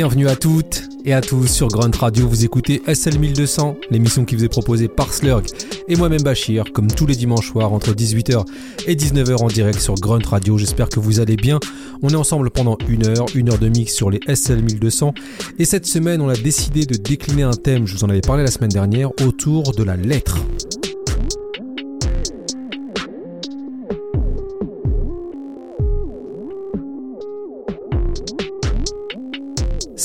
Bienvenue à toutes et à tous sur Grunt Radio. Vous écoutez SL 1200, l'émission qui vous est proposée par Slurg et moi-même Bachir, comme tous les dimanches soirs entre 18h et 19h en direct sur Grunt Radio. J'espère que vous allez bien. On est ensemble pendant une heure, une heure de mix sur les SL 1200. Et cette semaine, on a décidé de décliner un thème, je vous en avais parlé la semaine dernière, autour de la lettre.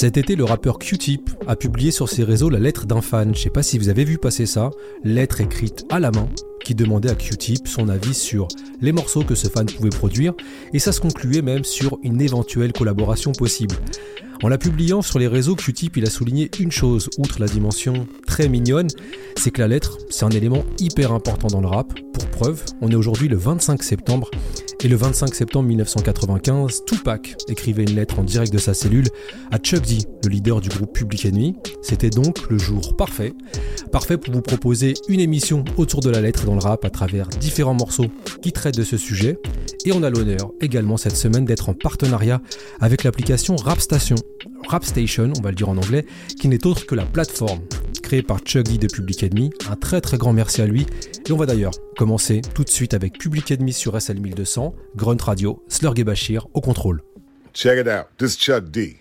Cet été, le rappeur Q-Tip a publié sur ses réseaux la lettre d'un fan. Je sais pas si vous avez vu passer ça. Lettre écrite à la main qui demandait à Q-Tip son avis sur les morceaux que ce fan pouvait produire et ça se concluait même sur une éventuelle collaboration possible. En la publiant sur les réseaux, Q-Tip il a souligné une chose, outre la dimension très mignonne, c'est que la lettre, c'est un élément hyper important dans le rap. Pour preuve, on est aujourd'hui le 25 septembre et le 25 septembre 1995, Tupac écrivait une lettre en direct de sa cellule à Chuck D, le leader du groupe Public Enemy. C'était donc le jour parfait. Parfait pour vous proposer une émission autour de la lettre dans le rap à travers différents morceaux qui traitent de ce sujet. Et on a l'honneur également cette semaine d'être en partenariat avec l'application Rapstation. Rapstation, on va le dire en anglais, qui n'est autre que la plateforme créée par Chuck D de Public Enemy. Un très très grand merci à lui. Et on va d'ailleurs commencer tout de suite avec Public Enemy sur SL 1200, Grunt Radio, Slurg et Bashir au contrôle. Check it out. This is Chuck D,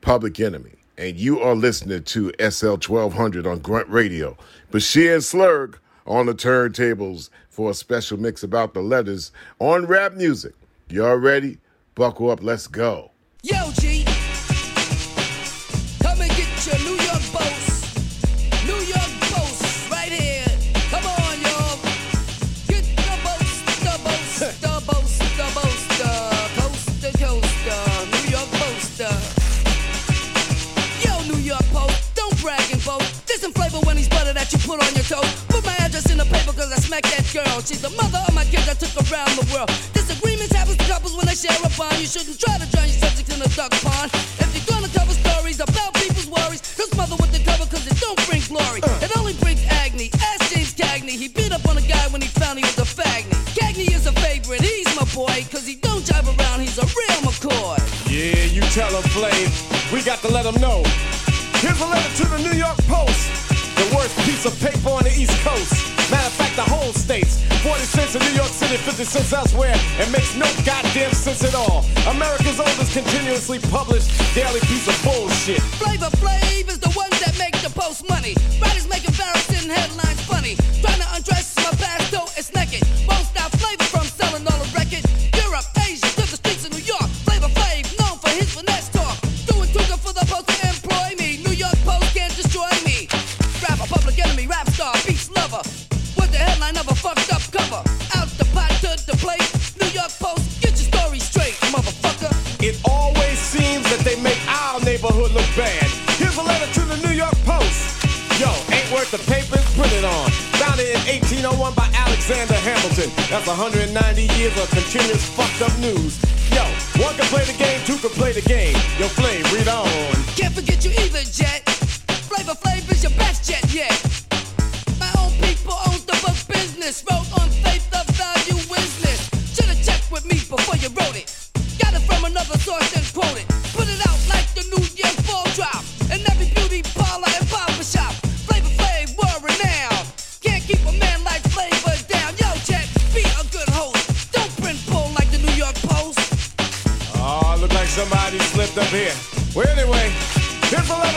Public Enemy, and you are listening to SL 1200 on Grunt Radio. Bashir and Slurg on the turntables for a special mix about the letters on rap music. Y'all ready? Buckle up, let's go. Yo, G. She's the mother of my kids I took around the world. Disagreements happen to couples when they share a bond. You shouldn't try to drown your subjects in a duck pond. If you're gonna cover stories about people's worries, don't smother with the cover cause it don't bring glory. It only brings agony. Ask James Cagney. He beat up on a guy when he found he was a fagny. Cagney is a favorite. He's my boy cause he don't jive around. He's a real McCoy. Yeah, you tell them, Flame. We got to let them know. Here's a letter to the New 50 cents elsewhere. It makes no goddamn sense at all. America's oldest continuously published daily piece of bullshit. Flavor Flav is the ones that make the post money. Writers make embarrassing headlines That's 190 years of continuous fucked up news.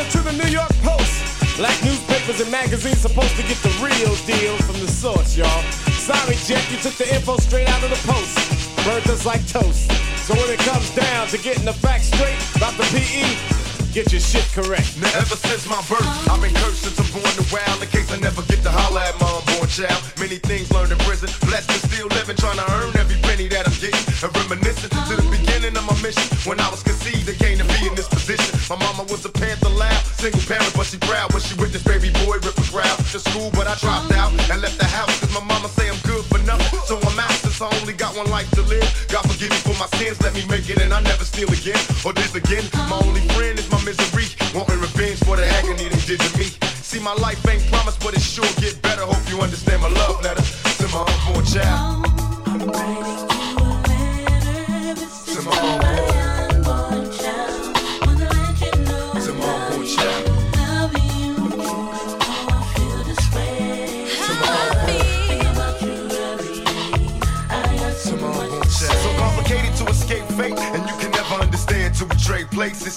To the New York Post. Black newspapers and magazines supposed to get the real deal from the source, y'all. Sorry, Jet, you took the info straight out of the post. Burnt us like toast. So when it comes down to getting the facts straight about the PE, get your shit correct. Now ever since my birth, I've been cursed since I'm born to wild. In case I never get to holler at my unborn child. Many things learned in prison, blessed and still living, trying to earn every penny that I'm getting. And reminiscent to the beginning of my mission. When I was conceived, I came to be in this. My mama was a panther loud, single parent, but she proud when she witnessed baby boy rip a crowd to school. But I dropped out and left the house, cause my mama say I'm good for nothing. So I'm out since I only got one life to live. God forgive me for my sins, let me make it, and I never steal again or this again. My only friend is my misery, wanting revenge for the agony they did to me. See, my life ain't promised, but it sure get better. Hope you understand my love letter to my unborn child.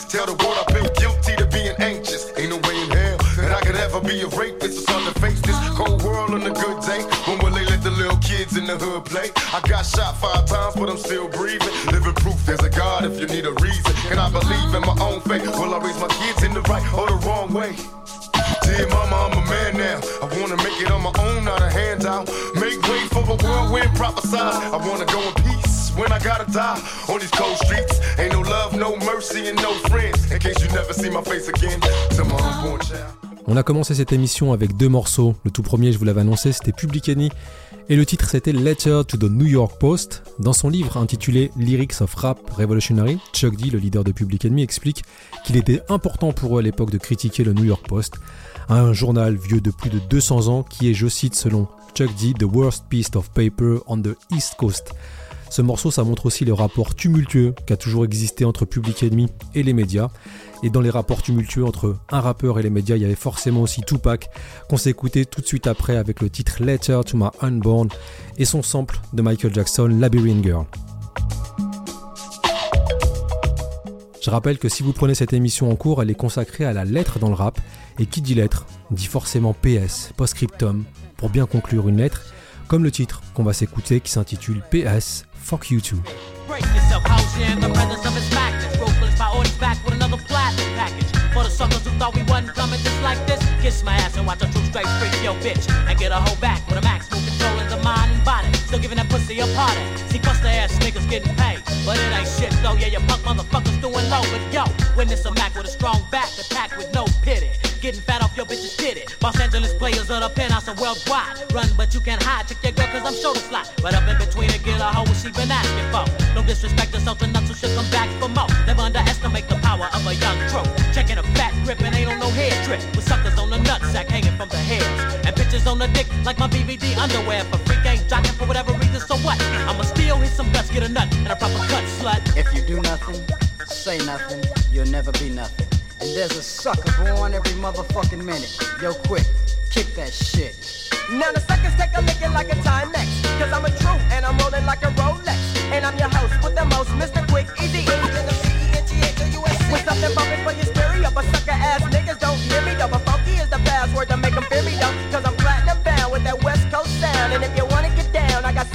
Tell the world I feel guilty to being anxious. Ain't no way in hell that I could ever be a rapist. Hard to face this cold world on a good day. When will they let the little kids in the hood play? I got shot five times, but I'm still breathing. Living proof there's a God if you need a reason. Can I believe in my own faith? Will I raise my kids in the right or the wrong way? Dear mama, I'm a man now. I wanna make it on my own, not a handout. Make way for the whirlwind, prophesize. I wanna go in peace when I gotta die. On these cold streets, ain't no love, no mercy, and no friends. In case you never see my face again. On a commencé cette émission avec deux morceaux. Le tout premier, je vous l'avais annoncé, c'était Public Enemy et le titre c'était Letter to the New York Post. Dans son livre intitulé Lyrics of Rap Revolutionary, Chuck D, le leader de Public Enemy, explique qu'il était important pour eux à l'époque de critiquer le New York Post, un journal vieux de plus de 200 ans qui est, je cite selon Chuck D, the worst piece of paper on the East Coast. Ce morceau, ça montre aussi le rapport tumultueux qui a toujours existé entre Public Enemy et les médias. Et dans les rapports tumultueux entre un rappeur et les médias, il y avait forcément aussi Tupac, qu'on s'est écouté tout de suite après avec le titre Letter to My Unborn et son sample de Michael Jackson, Labyrinth Girl. Je rappelle que si vous prenez cette émission en cours, elle est consacrée à la lettre dans le rap, et qui dit lettre dit forcément PS, post-scriptum, pour bien conclure une lettre, comme le titre qu'on va s'écouter qui s'intitule PS Fuck You Too. Break yourself, in the presence of his orders back with another platinum package. For the suckers who thought we wasn't coming just like this, kiss my ass and watch a true straight freak yo bitch. And get a hoe back with a max move controlling the mind and body. Still giving that pussy a party. See, bust ass niggas getting paid. But it ain't shit though, yeah, you punk motherfuckers doing low. But yo, witness a Mac with a strong back, attack with no pity. Getting fat off your bitch's titty. Los Angeles players of the penthouse and worldwide. Run, but you can't hide. Check your girl, cause I'm sure to slide. Right up in between and get a hoe what she been asking for. No disrespect to something else, so she'll come back for more. Never underestimate the power of a young trope. Checking a fat grip and ain't on no head trip. With suckers on the nutsack hanging from the heads. And bitches on the dick like my BVD underwear. For free game jocking for whatever reason, so what? I'ma still hit some guts, get a nut, and a proper cut, slut. If you do nothing, say nothing, you'll never be nothing. And there's a sucker born every motherfucking minute. Yo, quick, kick that shit. Now the suckers take a licking like a Timex. Cause I'm a true and I'm rolling like a Rolex. And I'm your host with the most, Mr. Quick, Eazy E. With something bumping for your stereo, but sucker ass niggas don't hear me though. But funky is the password to make them fear me though. Cause I'm platinum bound with that West Coast sound. And if you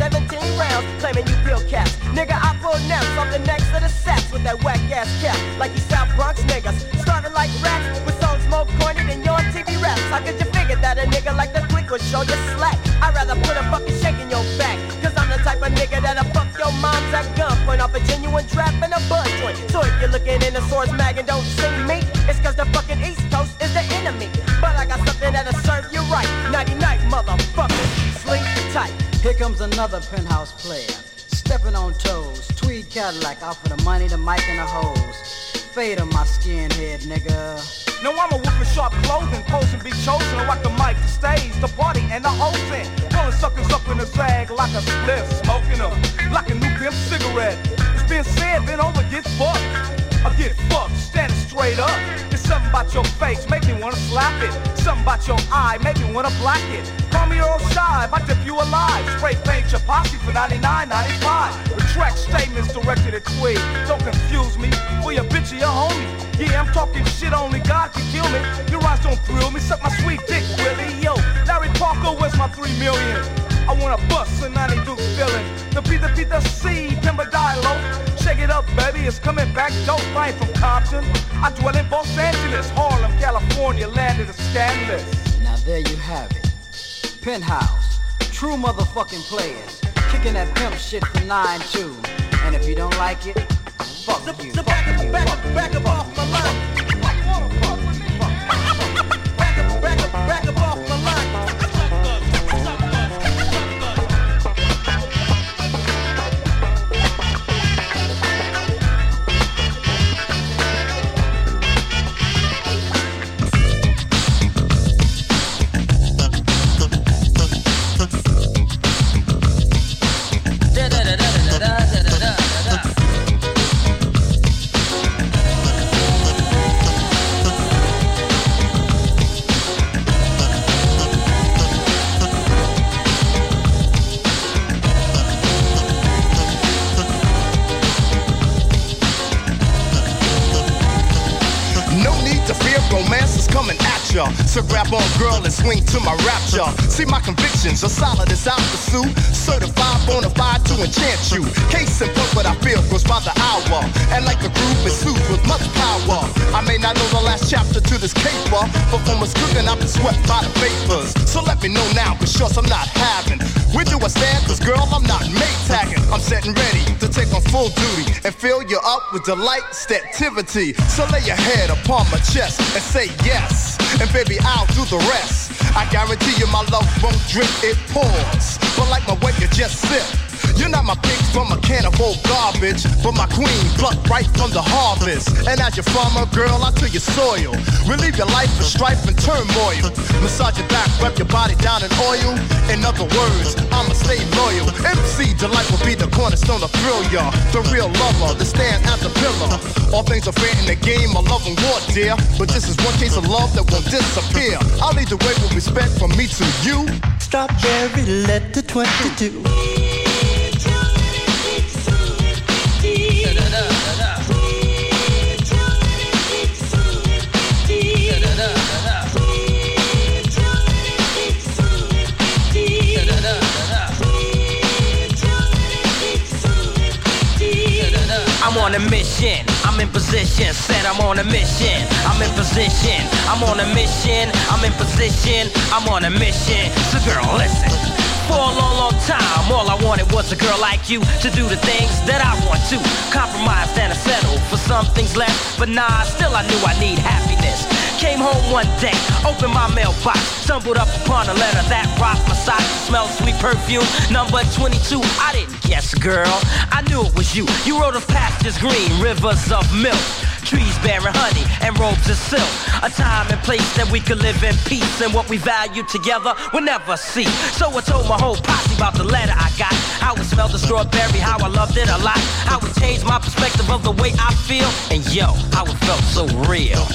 17 rounds claiming you pill caps. Nigga, I pull naps off the necks of the sacks with that whack ass cap. Like you South Bronx niggas. Starting like rats with songs more corny than your TV raps. How could you figure that a nigga like the quick would show you slack? I'd rather put a fucking shake in your back. Cause I'm the type of nigga that'll fuck your mom's at gunpoint off a genuine trap and a bud joint. So if you're looking in the source mag and don't see me, it's cause the another penthouse player. Stepping on toes, tweed Cadillac out for the money, the mic, and the hose. Fade on my skinhead, nigga. No, I'm a wolf in sharp clothing, pose and be chosen. Rock the mic, the stage, the party, and the whole thing. Pulling suckers up in a zag like a spliff, smoking them like a new pimp cigarette. It's been said, been over, get fucked. I get fucked, standing straight up. It's something about your face, make me wanna slap it. Something about your eye, make me wanna black it. Call me I dip you alive. Spray paint your posse for 99.95. Retract statements directed at Tweed. Don't confuse me, for your bitch or your homie. Yeah, I'm talking shit, only God can kill me. Your eyes don't thrill me, suck my sweet dick, Willie. Yo, Larry Parker, where's my three million? I wanna bust a 90 Duke's feeling. The P, the P, the C, timber. Shake it up, baby, it's coming back. From Compton. I dwell in Los Angeles, Harlem, California, land of the scandalous. Now there you have it. Penthouse, true motherfucking players. Kicking that pimp shit for 9-2. And if you don't like it, fuck you. fuck back you, up, back fuck up, So grab on, girl, and swing to my rapture. See, my convictions are solid as I pursue. Certified bona fide to enchant you. Case in point, what I feel goes by the hour. And like a groove is soothed with much power. I may not know the last chapter to this caper, but from what's cooking, I've been swept by the vapors. So let me know now, but sure I'm not having. Where do I stand? Cause girl, I'm not mate tagging. I'm setting ready to take on full duty and fill you up with delight, activity. So lay your head upon my chest and say yes. And baby, I'll do the rest. I guarantee you my love won't drip, it pours. But like my way, you just sip. You're not my pig from a can of old garbage, but my queen plucked right from the harvest. And as your farmer, girl, I till your soil. Relieve your life of strife and turmoil. Massage your back, rub your body down in oil. In other words, I'ma stay loyal. MC Delight will be the cornerstone of thrill, y'all. The real lover, the stand as the pillar. All things are fair in the game of love and war, dear. But this is one case of love that won't disappear. I'll lead the way with respect from me to you. Strawberry letter 22. On a mission. I'm in position. Said I'm on a mission. I'm in position. I'm on a mission. I'm in position. I'm on a mission. So girl, listen. For a long, long time, all I wanted was a girl like you to do the things that I want to. Compromise and I settle for some things less, but nah, still I knew I need happiness. Came home one day, opened my mailbox, stumbled up upon a letter that rocked my socks. Smelled sweet perfume, number 22. I didn't guess, girl. I knew it was you. You wrote of pastures green, rivers of milk. Trees bearing honey and robes of silk. A time and place that we could live in peace and what we value together we'll never see. So I told my whole posse about the letter I got. How it smelled the strawberry, how I loved it a lot. How it changed my perspective of the way I feel. And yo, how it felt so real.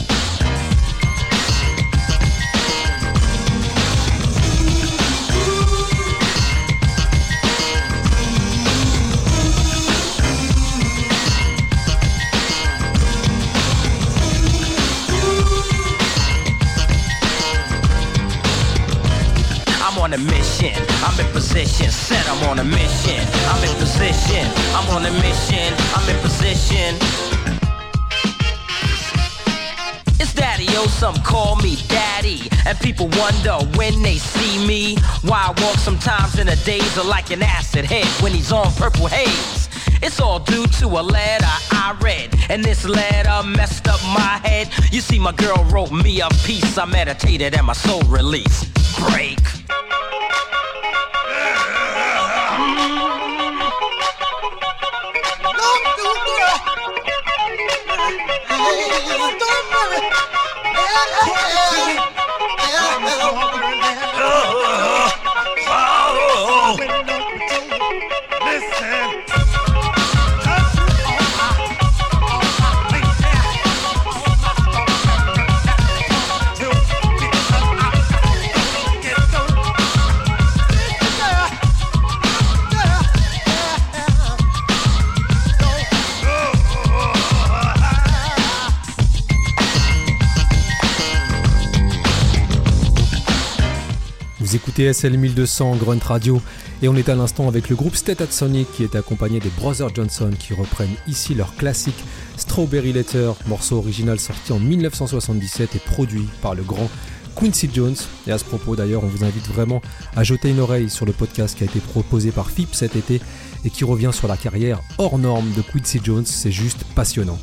Wonder when they see me. Why I walk sometimes in a daze are like an acid head when he's on purple haze. It's all due to a letter I read. And this letter messed up my head. You see, my girl wrote me a piece. I meditated and my soul released. Break. Listen. Écoutez SL 1200 Grunt Radio et on est à l'instant avec le groupe State at Sonic qui est accompagné des Brothers Johnson qui reprennent ici leur classique Strawberry Letter, morceau original sorti en 1977 et produit par le grand Quincy Jones. Et à ce propos d'ailleurs, on vous invite vraiment à jeter une oreille sur le podcast qui a été proposé par FIP cet été et qui revient sur la carrière hors norme de Quincy Jones. C'est juste passionnant.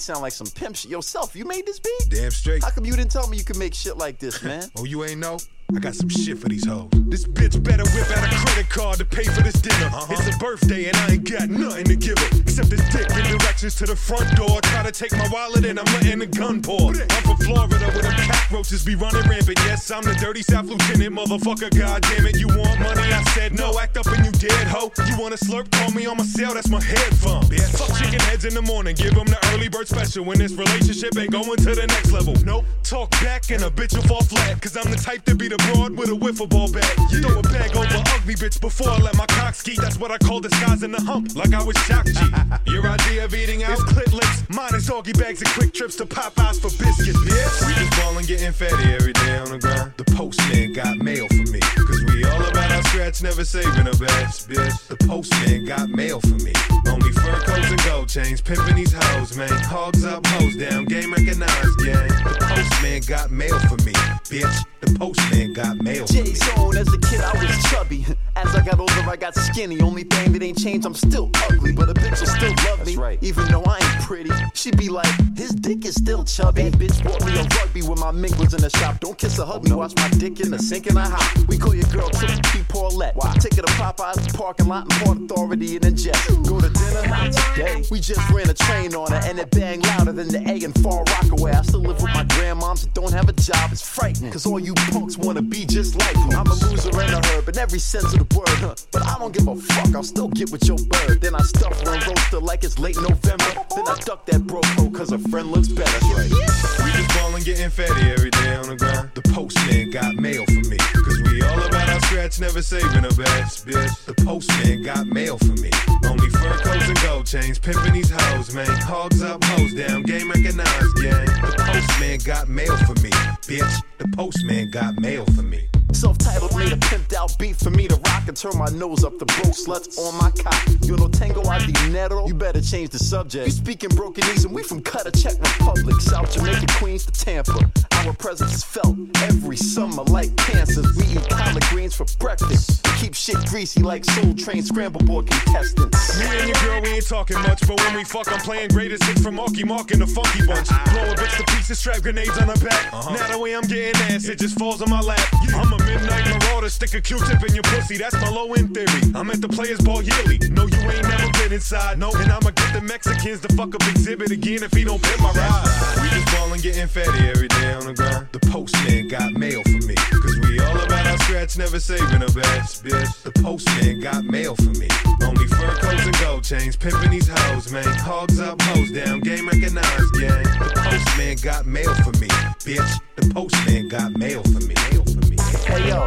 Sound like some pimp shit. Yourself, you made this beat? Damn straight. How come you didn't tell me you could make shit like this, man? Oh, you ain't know? I got some shit for these hoes. This bitch better whip out a credit card to pay for this dinner. Uh-huh. It's a birthday and I ain't got nothing to give her. Except this dick in directions to the front door. Try to take my wallet and I'm letting the gun pour. I'm from Florida where them cockroaches be running rampant. Yes, I'm the dirty South Lieutenant, motherfucker. God damn it, you want money? I said no. Act up and you dead hoe. You wanna slurp? Call me on my cell, that's my headphone. Bitch. Fuck chicken heads in the morning. Give them the early bird special when this relationship ain't going to the next level. Nope. Talk back and a bitch will fall flat. Cause I'm the type to be the broad with a wiffle ball bat. Throw a bag over ugly bitch before I let my cock ski. That's what I call disguising the hump, like I was shock G. Your idea of eating out is clit lips. Mine is doggy bags and quick trips to Popeyes for biscuits, bitch. We just ballin' getting fatty every day on the grind. The postman got mail for me. Cause we all about our scratch, never saving a batch, bitch. The postman got mail for me. Only fur coats and gold chains, pimping these hoes, man. Hogs up, hoes down, game recognized, gang. The postman got mail for me, bitch. The postman got mail for me. J Zone, as a kid, I was chubby. As I got older, I got skinny. Only thing that ain't changed, I'm still ugly. But a bitch will still love me. Right. Even though I ain't pretty. She be like, his dick is still chubby. That bitch bought me a rugby when my mink was in the shop. Don't kiss or hug me, oh, watch my dick in the sink and I hop. We call your girl Triple P Paulette. Why? Take her to Popeyes, parking lot, and Port Authority in a jet. Go to dinner, today. We just ran a train on her, and it banged louder than the A in Far Rockaway. I still live with my grandmoms that don't have a job. It's frightening, cause all you punks wanna be just like me. I'm a loser and a herb in every sense of the word, huh? But I don't give a fuck, I'll still get with your bird. Then I stuff her and roast her like it's late November. Then I duck that bro cause her friend looks better. Right. We just ballin' getting fatty every day on the grind. The postman got mail for me. Cause we all about our scratch, never saving a batch, bitch. The postman got mail for me. Only fur coats and gold chains, pimping these hoes, man. Hogs up, hoes down, game recognized, gang. The postman got mail for me, bitch. The postman got mail for me. Self-titled made a pimped out beat for me to rock and turn my nose up the broke sluts on my cock. You know tango a dinero? You better change the subject. You speaking brokenese and we from Cutter Czech Republic, South Jamaica, Queens to Tampa. Our presence is felt every summer like cancers. We eat collard greens for breakfast. We keep shit greasy like Soul Train scramble board contestants. Me and your girl, we ain't talking much, but when we fuck, I'm playing greatest hits from Marky Mark and the Funky Bunch. Blow a bitch to pieces, strap grenades on her back. Uh-huh. Now the way I'm getting ass, it just falls on my lap. I'm a midnight marauder, stick a Q-tip in your pussy, that's my low end theory. I'm at the Players Ball yearly. No, you ain't never been inside, no. And I'ma get the Mexicans to fuck up exhibit again if he don't pay my ride. We just ballin' getting fatty every day on the grind. The postman got mail for me. Cause we all about our scratch, never saving a batch, bitch. The postman got mail for me. Only fur coats and gold chains, pimping these hoes, man. Hogs up, hoes down, game recognized, gang. The postman got mail for me, bitch. The postman got mail for me. Mail for me. Hey yo,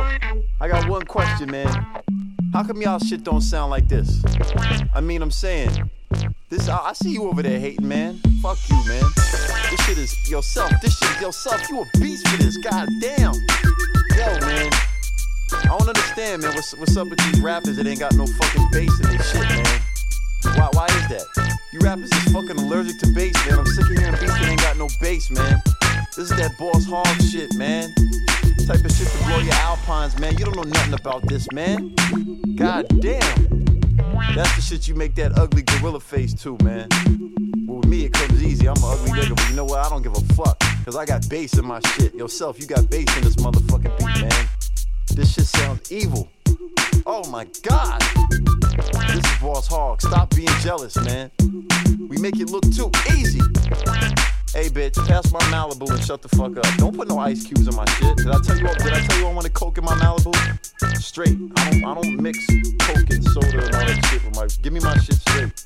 I got one question, man. How come y'all shit don't sound like this? I mean, I'm saying, this. I, I see you over there hating, man. Fuck you, man. This shit is yourself. This shit is yourself. You a beast for this. God damn. Yo, man. I don't understand, man. What's what's up with these rappers that ain't got no fucking bass in their shit, man? Why why is that? You rappers is fucking allergic to bass, man. I'm sick of hearing beats that ain't got no bass, man. This is that boss hog shit, man. Type of shit to blow your alpines, man. You don't know nothing about this, man. God damn. That's the shit you make that ugly gorilla face to, man. Well, with me, it comes easy. I'm an ugly nigga, but you know what? I don't give a fuck. Cause I got bass in my shit. Yourself, you got bass in this motherfucking beat, man. This shit sounds evil. Oh my god. This is Boss Hog. Stop being jealous, man. We make it look too easy. Hey bitch, pass my Malibu and shut the fuck up. Don't put no ice cubes in my shit. Did I tell you? Did I tell you I wanted coke in my Malibu? Straight. I don't. I don't mix coke and soda and all that shit with my. Give me my shit straight.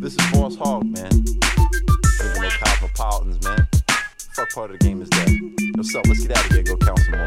This is Boss Hog, man. Drinking no cosmopolitans, man. Fuck part of the game is that. Yo, up? let's get out of here. Go count some more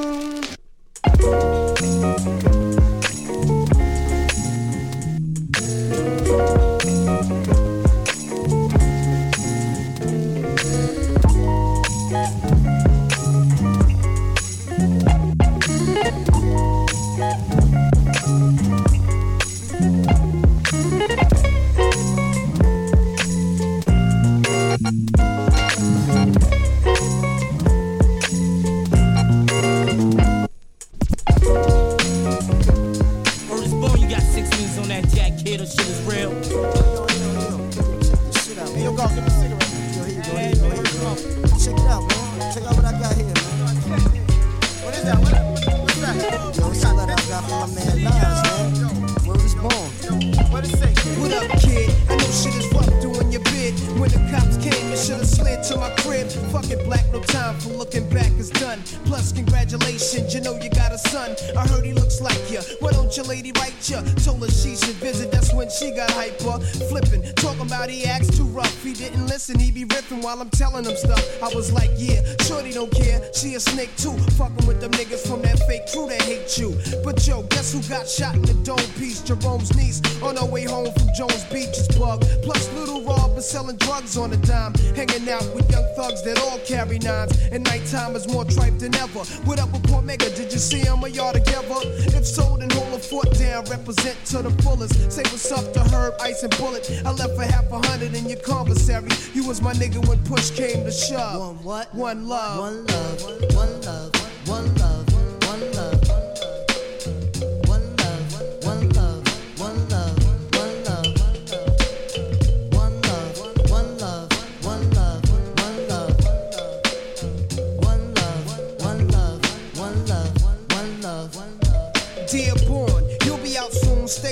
me now, baby? Please pull yourself together. Do it soon. getting back is done. Plus, congratulations, you know you got a son. I heard he looks like you. Why don't your lady write ya? Told her she should visit, that's when she got hyper. Flipping, talking about he acts too rough. He didn't listen, he be ripping while I'm telling him stuff. I was like, yeah, shorty don't care. She a snake too. Fucking with them niggas from that fake crew that hate you. But yo, guess who got shot in the dome piece? Jerome's niece on her way home from Jones Beach is bug. Plus, little Rob is selling drugs on a dime. Hanging out with young thugs that all carry nines. And nighttime is more tripe than ever. What up with Cormega? Did you see him or y'all together? If so, then hold a fort down. Represent to the fullest. Say what's up to Herb, Ice, and Bullet. I left for half a hundred in your commissary. You was my nigga when push came to shove. One what? One love. One love. One love. One love.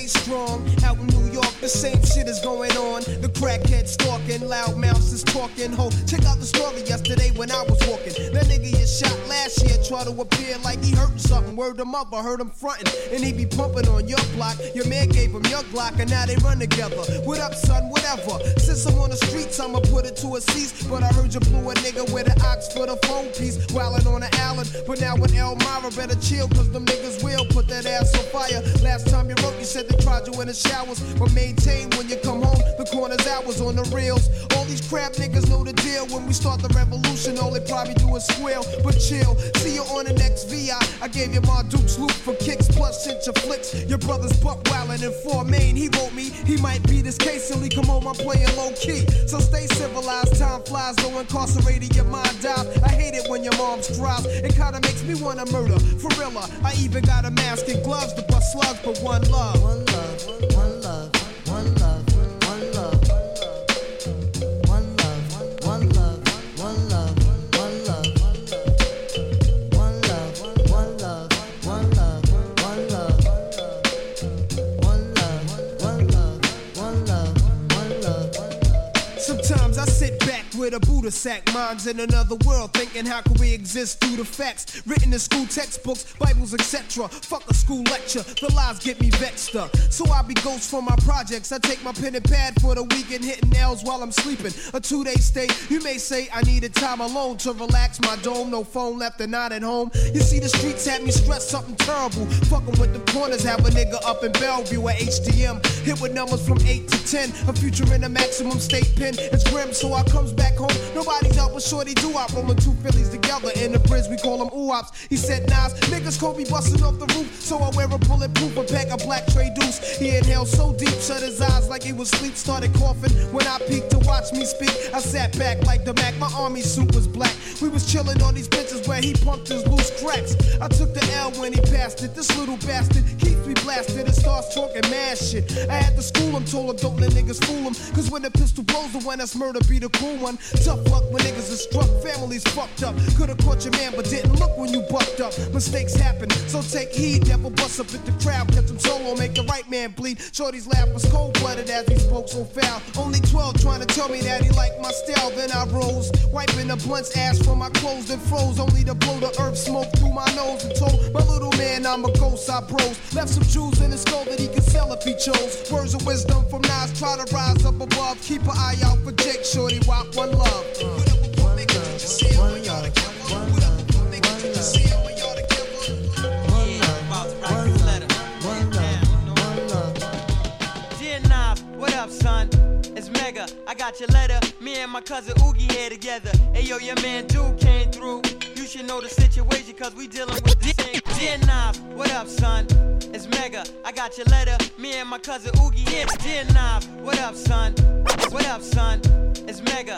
Strong. The same shit is going on. The crackhead stalking, loud is talking. Ho, check out the story yesterday when I was walking. That nigga you shot last year tried to appear like he hurt something. Word him up, I heard him frontin'. And he be pumping on your block. Your man gave him your Glock, and now they run together. What up, son? Whatever. Since I'm on the streets, I'ma put it to a cease. But I heard you blew a nigga with an ox for the phone piece. Wildin' on the island. But now with Elmira, better chill, cause them niggas will put that ass on fire. Last time you wrote, you said they tried you in the showers. But maintain when you come home, the corner's hours on the reels. All these crap niggas know the deal. When we start the revolution, all they probably do is squeal. But chill, see you on the next VI. I gave you my Duke's loop for kicks, plus sent your flicks. Your brother's buck wildin' in four main. He wrote me, he might be this case till come home. I'm playing low key. So stay civilized, time flies, no incarcerated, your mind dies. I hate it when your mom's cries. It kinda makes me wanna murder. For real, I even got a mask and gloves to bust slugs, but one love. One love, sack, minds in another world, thinking how can we exist through the facts written in school textbooks, Bibles, etc. Fuck a school lecture, the lies get me vexed up. So I be ghost for my projects. I take my pen and pad for the weekend, hitting nails while I'm sleeping. A two day stay, you may say I needed time alone to relax my dome. No phone left and not at home. You see, the streets had me stressed something terrible. Fucking with the corners, have a nigga up in Bellevue at HDM. Hit with numbers from 8 to 10. A future in a maximum state pen. It's grim, so I comes back home. Nobody's with Shorty do I rolling two Phillies together in the bridge. We call them oops. He said, Nas, niggas me busting off the roof. So I wear a bulletproof, a pack of black tray deuce. He inhaled so deep, shut his eyes like he was asleep. Started coughing when I peeked to watch me speak. I sat back like the Mac. My army suit was black. We was chilling on these benches where he pumped his loose cracks. I took the L when he passed it. This little bastard keeps me blasted and starts talking mad shit. I had to school him, told him don't let niggas fool him. Cause when the pistol blows, the one that's murder be the cool one. Tough luck when niggas are struck, families fucked up. Could've caught your man, but didn't look when you bucked up. Mistakes happen, so take heed. Never bust up at the crowd, catch him solo, make the right man bleed. Shorty's laugh was cold blooded as he spoke so foul. Only 12 trying to tell me that he liked my style. Then I rose, wiping the blunt's ash from my clothes that froze. Only to blow the earth smoke through my nose and told my little man I'm a ghost. I bros left some jewels in his skull that he could sell if he chose. Words of wisdom from Nas, try to rise up above. Keep an eye out for Jake, Shorty, rock one love. Dear Nas, what up, son? It's Mega. I got your letter. Me and my cousin Oogie here together. Hey yo, your man Dude came through. Should know the situation, cause we dealing with the same. Dear Nas, what up, son? It's Mega. I got your letter. Me and my cousin Oogie here. Dear Nas, what up, son? What up, son? It's Mega.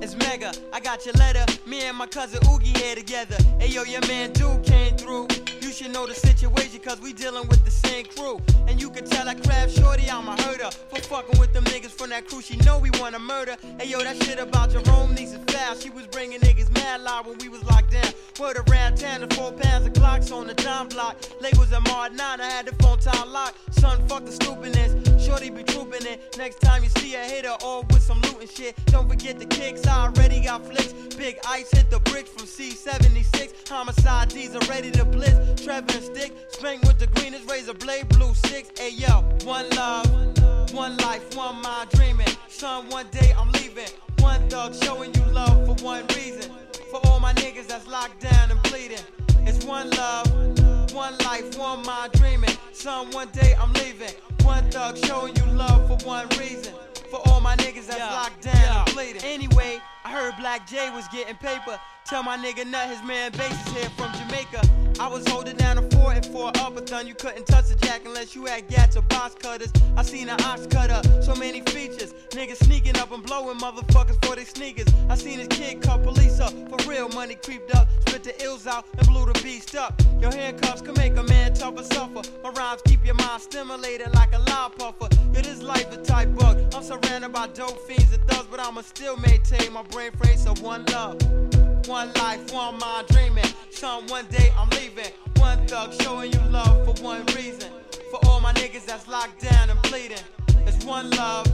It's Mega. I got your letter. Me and my cousin Oogie here together. Hey yo, your man Dude came through. Should know the situation, cause we dealing with the same crew. And you can tell I crab shorty, I'm a herder. For fucking with them niggas from that crew, she know we wanna murder. Hey yo, that shit about Jerome needs is foul. She was bringing niggas mad loud when we was locked down. Word around town, the four pounds of clocks on the dime block. Labels at Mart 9, I had the phone time locked. Son, fuck the stupidness. Shorty be trooping it. Next time you see a hitter all with some loot and shit, don't forget the kicks. I already got flicks. Big ice hit the bricks from C76. Homicide D's are ready to blitz. Trevor and Stick, spank with the greenest razor blade, blue six. Hey yo, one love, one life, one mind dreaming. Son, one day I'm leaving. One thug showing you love for one reason. For all my niggas that's locked down and bleeding. It's one love, one life, one mind dreaming. Son, one day I'm leaving. One thug showing you love for one reason. For all my niggas that's locked down and bleeding. Anyway, I heard Black J was getting paper. Tell my nigga Nut his man base is here from Jamaica. I was holding down a four and four up a. You couldn't touch the jack unless you had gats or box cutters. I seen an ox cutter, so many features. Niggas sneaking up and blowing motherfuckers for their sneakers. I seen his kid cut police up. For real, money creeped up. Spit the ills out and blew the beast up. Your handcuffs can make a man tough or suffer. My rhymes keep your mind stimulated like a loud puffer. Yo, this life a type bug. I'm surrounded by dope fiends and thugs, but I'ma still maintain my brain frame. So one love. One life, one mind dreaming. Son, one day I'm leaving. One thug showing you love for one reason. For all my niggas that's locked down and bleeding. It's one love,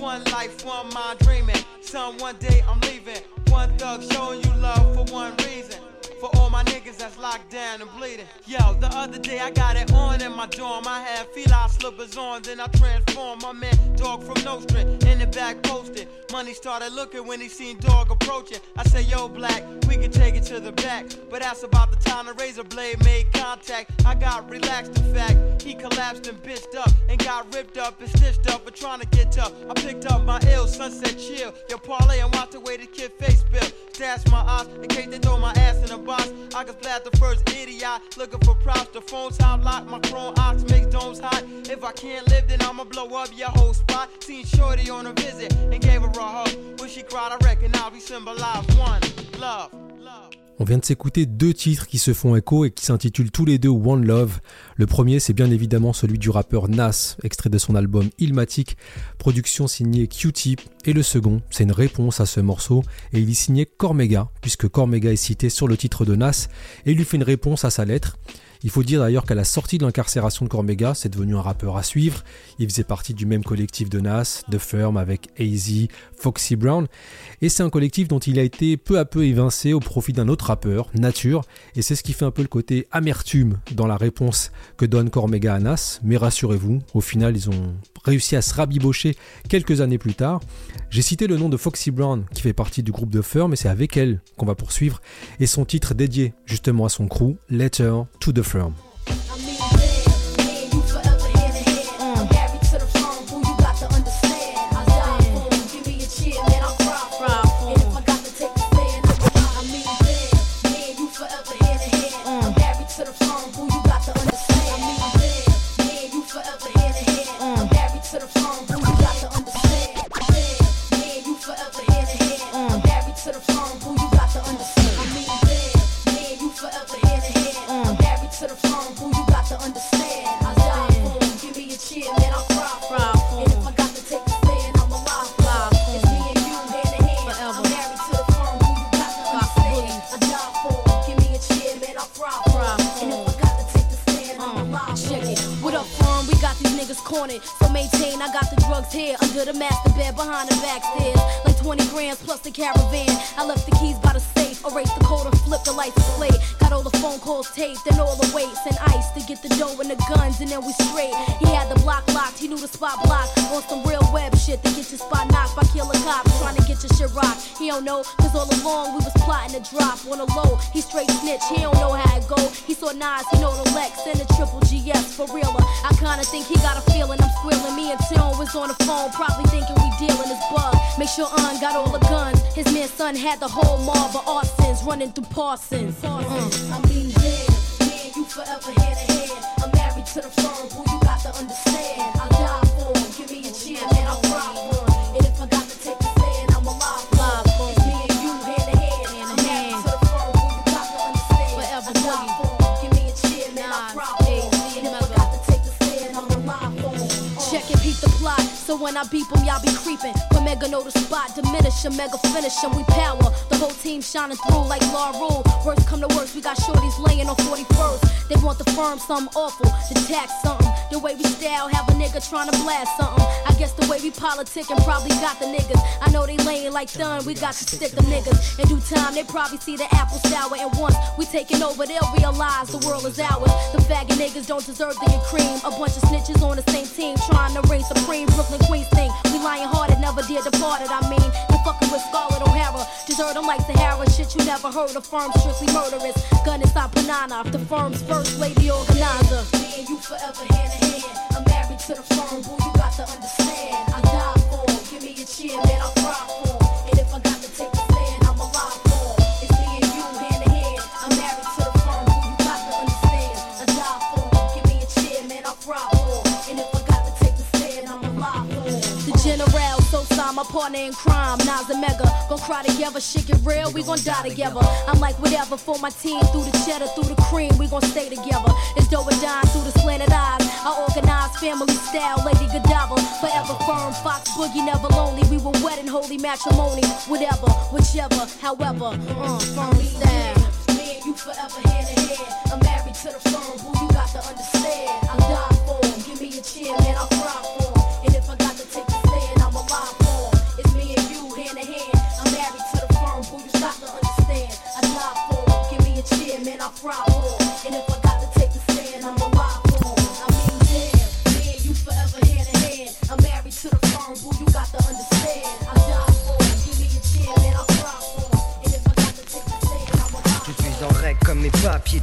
one life, one mind dreaming. Son, one day I'm leaving. One thug showing you love for one reason. For all my niggas that's locked down and bleeding. Yo, the other day I got it on in my dorm. I had feline slippers on, then I transformed my man, dog from Nostra, in the back posted. Money started looking when he seen dog approaching. I said, Yo, black, we can take it to the back. But that's about the time the razor blade made contact. I got relaxed, in fact. He collapsed and bitched up and got ripped up and stitched up for trying to get tough. I picked up my ill sunset chill. Yo, parlay and watch the way the kid face spill. Stash my eyes in case they throw my ass in a I can splat the first idiot looking for props. The phone's hot lock, my chrome ox makes domes hot. If I can't live, then I'ma blow up your whole spot. Seen Shorty on a visit and gave her a hug. When she cried, I reckon I'll be symbolized one love. On vient de s'écouter deux titres qui se font écho et qui s'intitulent tous les deux One Love. Le premier, c'est bien évidemment celui du rappeur Nas, extrait de son album Ilmatic, production signée Q-Tip. Et le second, c'est une réponse à ce morceau et il y signait Cormega, puisque Cormega est cité sur le titre de Nas et il lui fait une réponse à sa lettre. Il faut dire d'ailleurs qu'à la sortie de l'incarcération de Cormega, c'est devenu un rappeur à suivre. Il faisait partie du même collectif de Nas, de Firm avec AZ, Foxy Brown. Et c'est un collectif dont il a été peu à peu évincé au profit d'un autre rappeur, Nature. Et c'est ce qui fait un peu le côté amertume dans la réponse que donne Cormega à Nas. Mais rassurez-vous, au final, ils ont réussi à se rabibocher quelques années plus tard. J'ai cité le nom de Foxy Brown qui fait partie du groupe de Firm et c'est avec elle qu'on va poursuivre. Et son titre dédié justement à son crew, Letter to the Firm. Cornered. So maintain, I got the drugs here under the master bed behind the back stairs. Like 20 grams plus the caravan. I left the keys by the safe, erased the code and flipped the lights display. Got all the phone calls taped and all the weights and ice to get the dough and the guns and then we straight. He had the block locked, he knew the spot blocked. On some real web shit to get your spot knocked by killer cops trying to get your shit rocked. He don't know, cause all along we was plotting to drop on a low. He straight snitch, he don't know how it go. He saw Nas, he know the Lex and the triple GS for realer. I kinda think he got a feeling I'm squealing. Me and Tim was on the phone, probably thinking we dealing this bug. Make sure Un got all the guns. His man son had the whole mob of arsons running through Parsons. Uh. I mean, yeah, yeah, you forever hand in hand. I'm married to the firm, who you got to understand. So when I beep them, y'all be creeping. Mega know the spot, diminish him, Mega finish him. We power, the whole team shining through like law rule. Worst come to worst, we got shorties laying on 41st. They want the firm something awful, the tax something. The way we style, have a nigga trying to blast something. I guess the way we politic and probably got the niggas. I know they laying like done, we got to stick them niggas. In due time, they probably see the apple sour. And once we taking over, they'll realize the world is ours. The faggot niggas don't deserve the cream. A bunch of snitches on the same team, trying to reign supreme. Brooklyn Queens thing. Lying hearted, never did departed. I mean, you fucking with Scarlett O'Hara. Desert them like Sahara. Shit you never heard of. Firm strictly murderous. Gun inside Panana. The firm's first lady organizer. Me and you forever hand in hand. I'm married to the firm, boo, you got to understand. I die for. Give me a cheer, man, I'll cry for my partner in crime, Nas and Mega. Gon' cry together, shit get real, we gon' die together. I'm like whatever for my team, through the cheddar, through the cream, we gon' stay together. It's dough and dime through the slanted eyes. I organize family style, Lady Godiva. Forever firm, Fox Boogie, never lonely. We were wed in holy matrimony, whatever, whichever, however, uh, firm style. Me and you forever hand in hand. I'm married to the firm, boo, you got to understand. I die for 'em. Give me a cheer, man, I'll cry for 'em. And if I got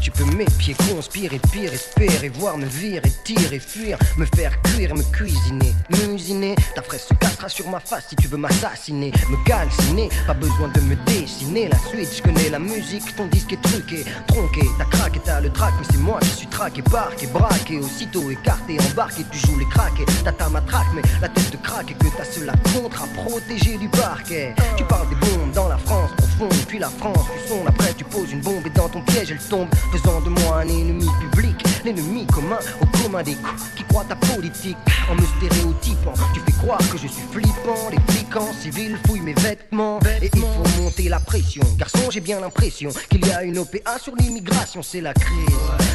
tu peux m'épier, conspirer, pire, espérer, voir me virer, tirer, fuir, me faire cuire, me cuisiner, musiner. Ta fraise se cassera sur ma face si tu veux m'assassiner, me calciner, pas besoin de me dessiner. La suite, je connais la musique, ton disque est truqué, tronqué, t'as craqué, t'as le trac, mais c'est moi qui suis traqué, parqué, braqué, aussitôt écarté, embarqué, tu joues les craqués, t'as ta matraque, mais la tête de craque et que t'as cela contre à protéger du parquet. Tu parles des bombes dans la France profonde, puis la France, tu sondes, après tu poses une bombe et dans ton piège elle tombe, faisant de moi un ennemi public, l'ennemi commun au commun des coups qui croient ta politique en me stéréotypant. Tu fais croire que je suis flippant, les flics en civil fouillent mes vêtements et il faut monter la pression. Garçon, j'ai bien l'impression qu'il y a une OPA sur l'immigration, c'est la crise.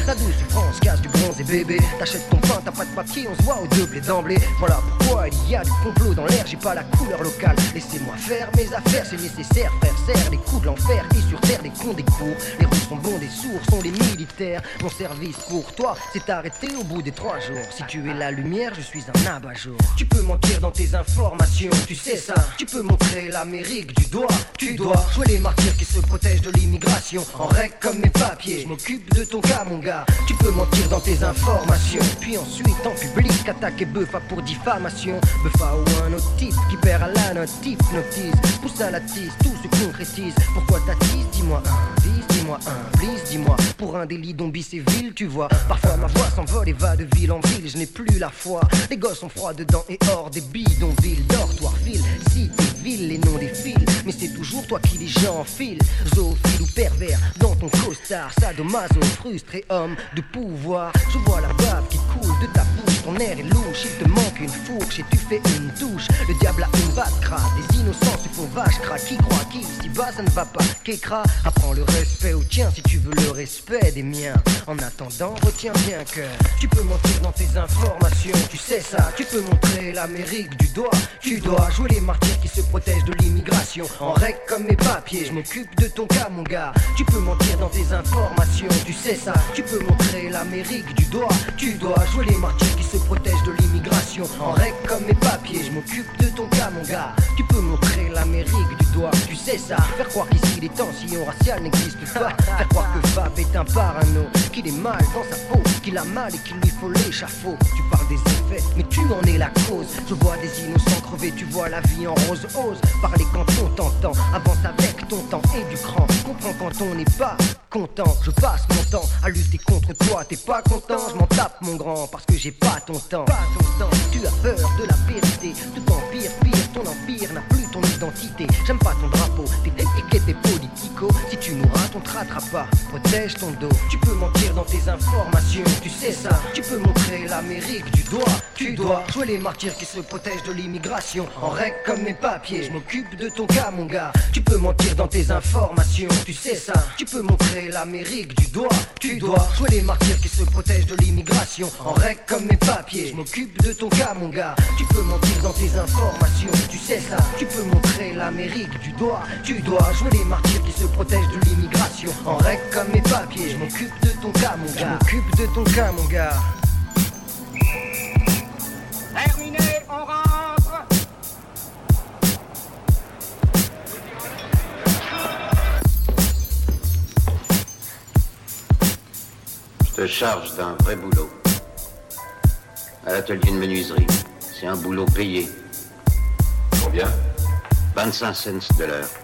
La douce France casse du bronze et bébé, t'achètes ton pain, t'as pas de papier, on se voit au deux blés d'emblée. Voilà pourquoi il y a du complot dans l'air, j'ai pas la couleur locale. Laissez-moi faire mes affaires, c'est nécessaire, frère, serre les coups de l'enfer et sur terre les cons des cours. Les russes sont bons, des sourds sont les militaires. Mon service pour toi s'est arrêté au bout des trois jours. Si tu es la lumière, je suis un abat-jour. Tu peux mentir dans tes informations, tu sais ça. Tu peux montrer l'Amérique du doigt. Tu dois jouer les martyrs qui se protègent de l'immigration. En règle comme mes papiers, je m'occupe de ton cas, mon gars. Tu peux mentir dans tes informations. Puis ensuite, en public, attaquer Buffa pour diffamation. Buffa ou un autre type qui perd à la note, hypnotise. Pousse à la tisse, tout se concrétise. Pourquoi t'attises? Dis-moi un, dis-moi un, please, dis-moi. Pour un délit et ville, tu vois. Parfois ma voix s'envole et va de ville en ville, je n'ai plus la foi. Les gosses sont froids dedans et hors des bidonvilles, dortoir, ville, cité, ville, les noms des fils. Mais c'est toujours toi qui les gens enfilent. Zoophile ou pervers dans ton costard, sadomaso, frustré homme de pouvoir. Je vois la bave qui coule de ta bouche, ton air est louche, il te manque une fourche et tu fais une touche. Le diable a une batte crade, des innocents se font vache cra. Qui croit qu'ici bas ça ne va pas, qu'écra. Apprends le respect au tien si tu veux le respect des miens. En attendant, retiens bien que tu peux mentir dans tes informations, tu sais ça. Tu peux montrer l'Amérique du doigt, tu dois jouer les martyrs qui se protègent de l'immigration. En règle comme mes papiers, je m'occupe de ton cas, mon gars. Tu peux mentir dans tes informations, tu sais ça. Tu peux montrer l'Amérique du doigt, tu dois jouer les martyrs qui se protègent de l'immigration. En règle comme mes papiers, je m'occupe de ton cas, mon gars. Tu peux montrer l'Amérique du doigt, tu sais ça. Faire croire qu'ici les tensions raciales n'existent pas. Faire croire que Fab est un parano, qu'il est mal dans sa peau, qu'il a mal et qu'il lui faut l'échafaud. Tu parles des effets, mais tu en es la cause. Je vois des innocents crever, tu vois la vie en rose. Ose parler quand on t'entend, avance avec ton temps et du cran. Comprends quand on n'est pas content. Je passe mon temps à lutter contre toi, t'es pas content. Je m'en tape mon grand parce que j'ai pas ton temps. Pas ton temps. Tu as peur de la vérité, tout empire, pire, ton empire n'a plus ton identité. J'aime pas ton drapeau, tes étiquettes et politico. Si tu nous on te pas, protège ton dos. Tu peux mentir dans tes informations, tu sais ça. Tu peux montrer l'Amérique du doigt. Tu dois jouer les martyrs qui se protègent de l'immigration. En règle comme mes papiers, je m'occupe de ton cas, mon gars. Tu peux mentir dans tes informations, tu sais ça. Tu peux montrer l'Amérique du doigt. Tu dois jouer les martyrs qui se protègent de l'immigration. En règle comme mes papiers, je m'occupe de ton cas, mon gars. Tu peux mentir dans tes informations, tu sais ça. Tu peux montrer l'Amérique du doigt. Tu dois jouer les martyrs qui se protègent de l'immigration. En règle comme mes papiers, je m'occupe de ton cas, mon gars. Je m'occupe de ton cas, mon gars. Terminé, on rentre Je te charge d'un vrai boulot. À l'atelier de menuiserie. C'est un boulot payé. Combien? 25 cents de l'heure.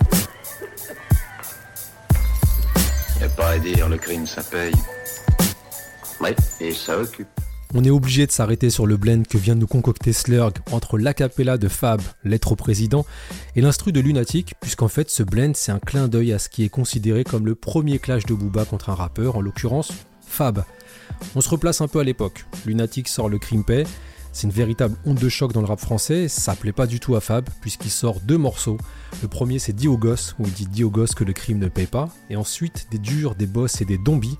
Crime. On est obligé de s'arrêter sur le blend que vient de nous concocter Slurg entre l'acapella de Fab, Lettre au président, et l'instru de Lunatic, puisqu'en fait ce blend c'est un clin d'œil à ce qui est considéré comme le premier clash de Booba contre un rappeur, en l'occurrence Fab. On se replace un peu à l'époque. Lunatic sort le Crimpay, c'est une véritable onde de choc dans le rap français, ça plaît pas du tout à Fab, puisqu'il sort deux morceaux. Le premier c'est Diogos, où il dit Diogos que le crime ne paye pas, et ensuite des durs, des boss et des zombies,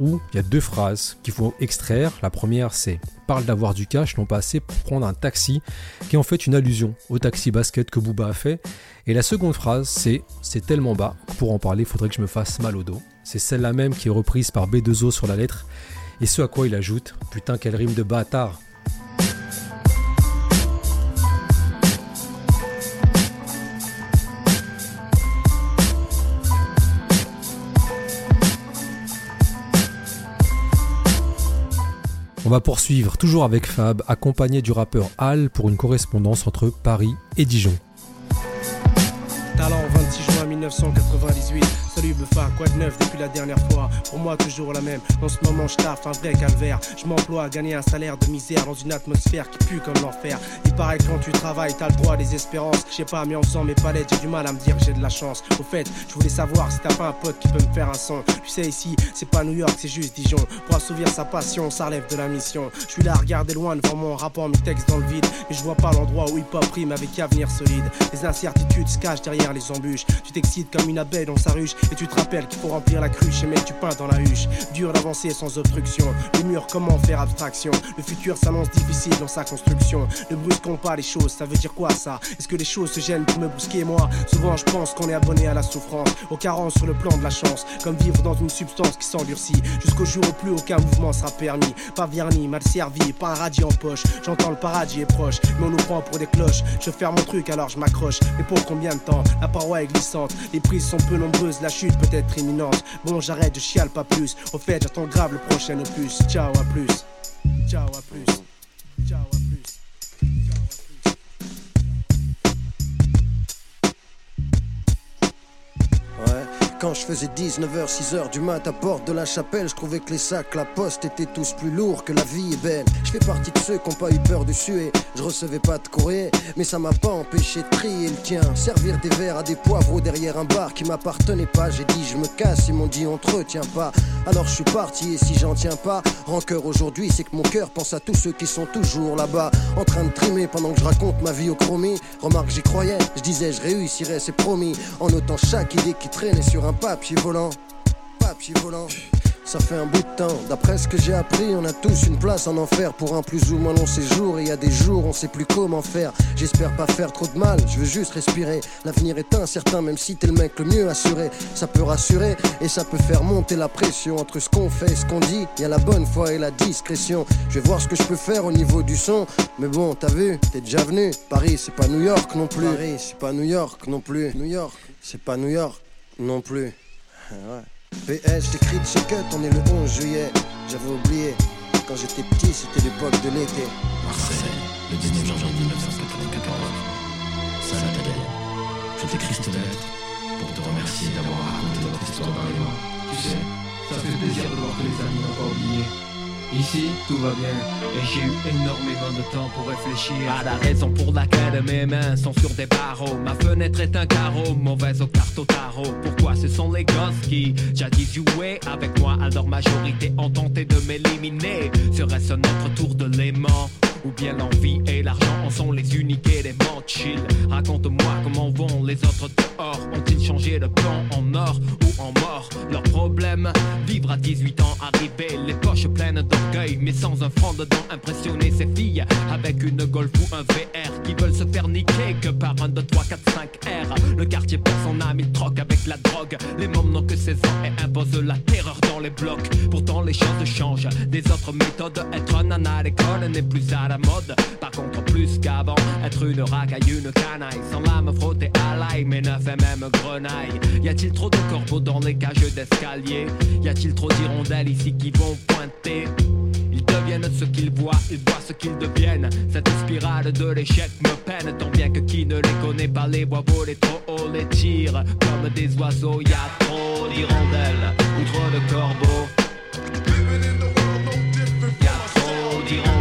où il y a deux phrases qu'il faut extraire. La première, c'est parle d'avoir du cash, non pas assez pour prendre un taxi, qui est en fait une allusion au taxi basket que Booba a fait. Et la seconde phrase, c'est c'est tellement bas pour en parler, faudrait que je me fasse mal au dos. C'est celle-là même qui est reprise par B2O sur la lettre. Et ce à quoi il ajoute Putain, quelle rime de bâtard On va poursuivre toujours avec Fab, accompagné du rappeur Al pour une correspondance entre Paris et Dijon. Talent 26 juin 1998 Salut quoi de neuf depuis la dernière fois. Pour moi toujours la même, en ce moment je taffe un vrai calvaire. Je m'emploie à gagner un salaire de misère dans une atmosphère qui pue comme l'enfer. Il paraît que quand tu travailles t'as le droit des espérances. Je sais pas mais en faisant mes palettes j'ai du mal à me dire que j'ai de la chance. Au fait je voulais savoir si t'as pas un pote qui peut me faire un son Tu sais ici c'est pas New York c'est juste Dijon. Pour assouvir sa passion ça relève de la mission. Je suis là à regarder loin devant mon rapport mes textes dans le vide. Mais je vois pas l'endroit où hip hop rime avec avenir solide. Les incertitudes se cachent derrière les embûches. Tu t'excites comme une abeille dans sa ruche Et tu te rappelles qu'il faut remplir la cruche et mettre du pain dans la huche. Dur d'avancer sans obstruction. Les murs comment faire abstraction? Le futur s'annonce difficile dans sa construction. Ne brusquons pas les choses, ça veut dire quoi ça? Est-ce que les choses se gênent pour me brusquer moi? Souvent je pense qu'on est abonné à la souffrance Aux carences sur le plan de la chance. Comme vivre dans une substance qui s'endurcit. Jusqu'au jour où plus aucun mouvement sera permis. Pas verni, mal servi, pas un radis en poche. J'entends le paradis est proche Mais on nous prend pour des cloches. Je faire mon truc alors je m'accroche. Mais pour combien de temps? La paroi est glissante Les prises sont peu nombreuses, chute peut être imminente. Bon j'arrête, je chiale pas plus. Au fait j'attends grave le prochain opus. Ciao à plus. Ciao à plus Quand je faisais 19h, 6h du mat à porte de la chapelle, je trouvais que les sacs, la poste étaient tous plus lourds, que la vie est belle. Je fais partie de ceux qui n'ont pas eu peur de suer. Je recevais pas de courrier, mais ça m'a pas empêché de trier le tien. Servir des verres à des poivreaux derrière un bar qui m'appartenait pas. J'ai dit je me casse, ils m'ont dit on te retient pas. Alors je suis parti et si j'en tiens pas, rancœur aujourd'hui, c'est que mon cœur pense à tous ceux qui sont toujours là-bas, en train de trimer pendant que je raconte ma vie au chromie. Remarque, j'y croyais, je disais je réussirais, c'est promis. En notant chaque idée qui traînait sur un papier volant. Papier volant. Ça fait un bout de temps, d'après ce que j'ai appris, on a tous une place en enfer pour un plus ou moins long séjour. Et y a des jours, on sait plus comment faire. J'espère pas faire trop de mal, je veux juste respirer. L'avenir est incertain, même si t'es le mec le mieux assuré. Ça peut rassurer et ça peut faire monter la pression. Entre ce qu'on fait et ce qu'on dit, y a la bonne foi et la discrétion. Je vais voir ce que je peux faire au niveau du son. Mais bon, t'as vu, t'es déjà venu. Paris, c'est pas New York non plus. Paris, c'est pas New York non plus. New York, c'est pas New York non plus. Ouais. PS, j'écris de cut, on est le 11 juillet. J'avais oublié, quand j'étais petit, c'était l'époque de l'été. Marseille, le 19 janvier 1994. Salut Adèle. Je t'écris cette lettre pour te remercier d'avoir raconté notre histoire dans les mois. Tu sais, ça fait plaisir de voir que les amis n'ont pas oublié. Ici, tout va bien. Et j'ai eu énormément de temps pour réfléchir à la raison pour laquelle mes mains sont sur des barreaux. Ma fenêtre est un carreau, mauvaise aux cartes au tarot. Pourquoi ce sont les gosses qui jadis jouaient avec moi à leur majorité ont tenté de m'éliminer Serait-ce notre tour de l'aimant? Ou bien l'envie et l'argent en sont les uniques éléments chill. Raconte-moi comment vont les autres dehors. Ont-ils changé de plan en or ou en mort? Leur problème, vivre à 18 ans, arriver les poches pleines d'orgueil Mais sans un franc dedans, impressionner ces filles Avec une Golf ou un VR Qui veulent se faire niquer que par un 2, 3, 4, 5 R. Le quartier perd son âme, il troque avec la drogue. Les mômes n'ont que 16 ans et imposent la terreur dans les blocs. Pourtant les choses changent, des autres méthodes Être un nana à l'école n'est plus à mode. Par contre plus qu'avant, être une racaille, une canaille. Sans lame frottée à l'ail, mais neuf et même grenaille. Y a-t-il trop de corbeaux dans les cages d'escalier? Y a-t-il trop d'hirondelles ici qui vont pointer? Ils deviennent ce qu'ils voient, ils voient ce qu'ils deviennent. Cette spirale de l'échec me peine, tant bien que qui ne les connaît pas les voit voler trop haut, les tire comme des oiseaux. Y a trop d'hirondelles. Ou trop de corbeaux. Y a trop d'hirondelles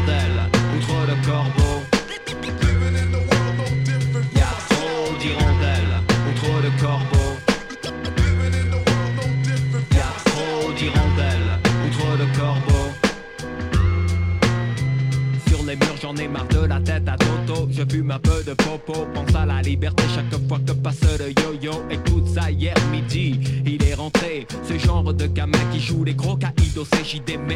j'en ai marre de la tête à Toto. Je fume un peu de popo, pense à la liberté chaque fois que passe le yo-yo. Écoute ça, hier midi, il est rentré. Ce genre de gamin qui joue les gros caïds au CJDM.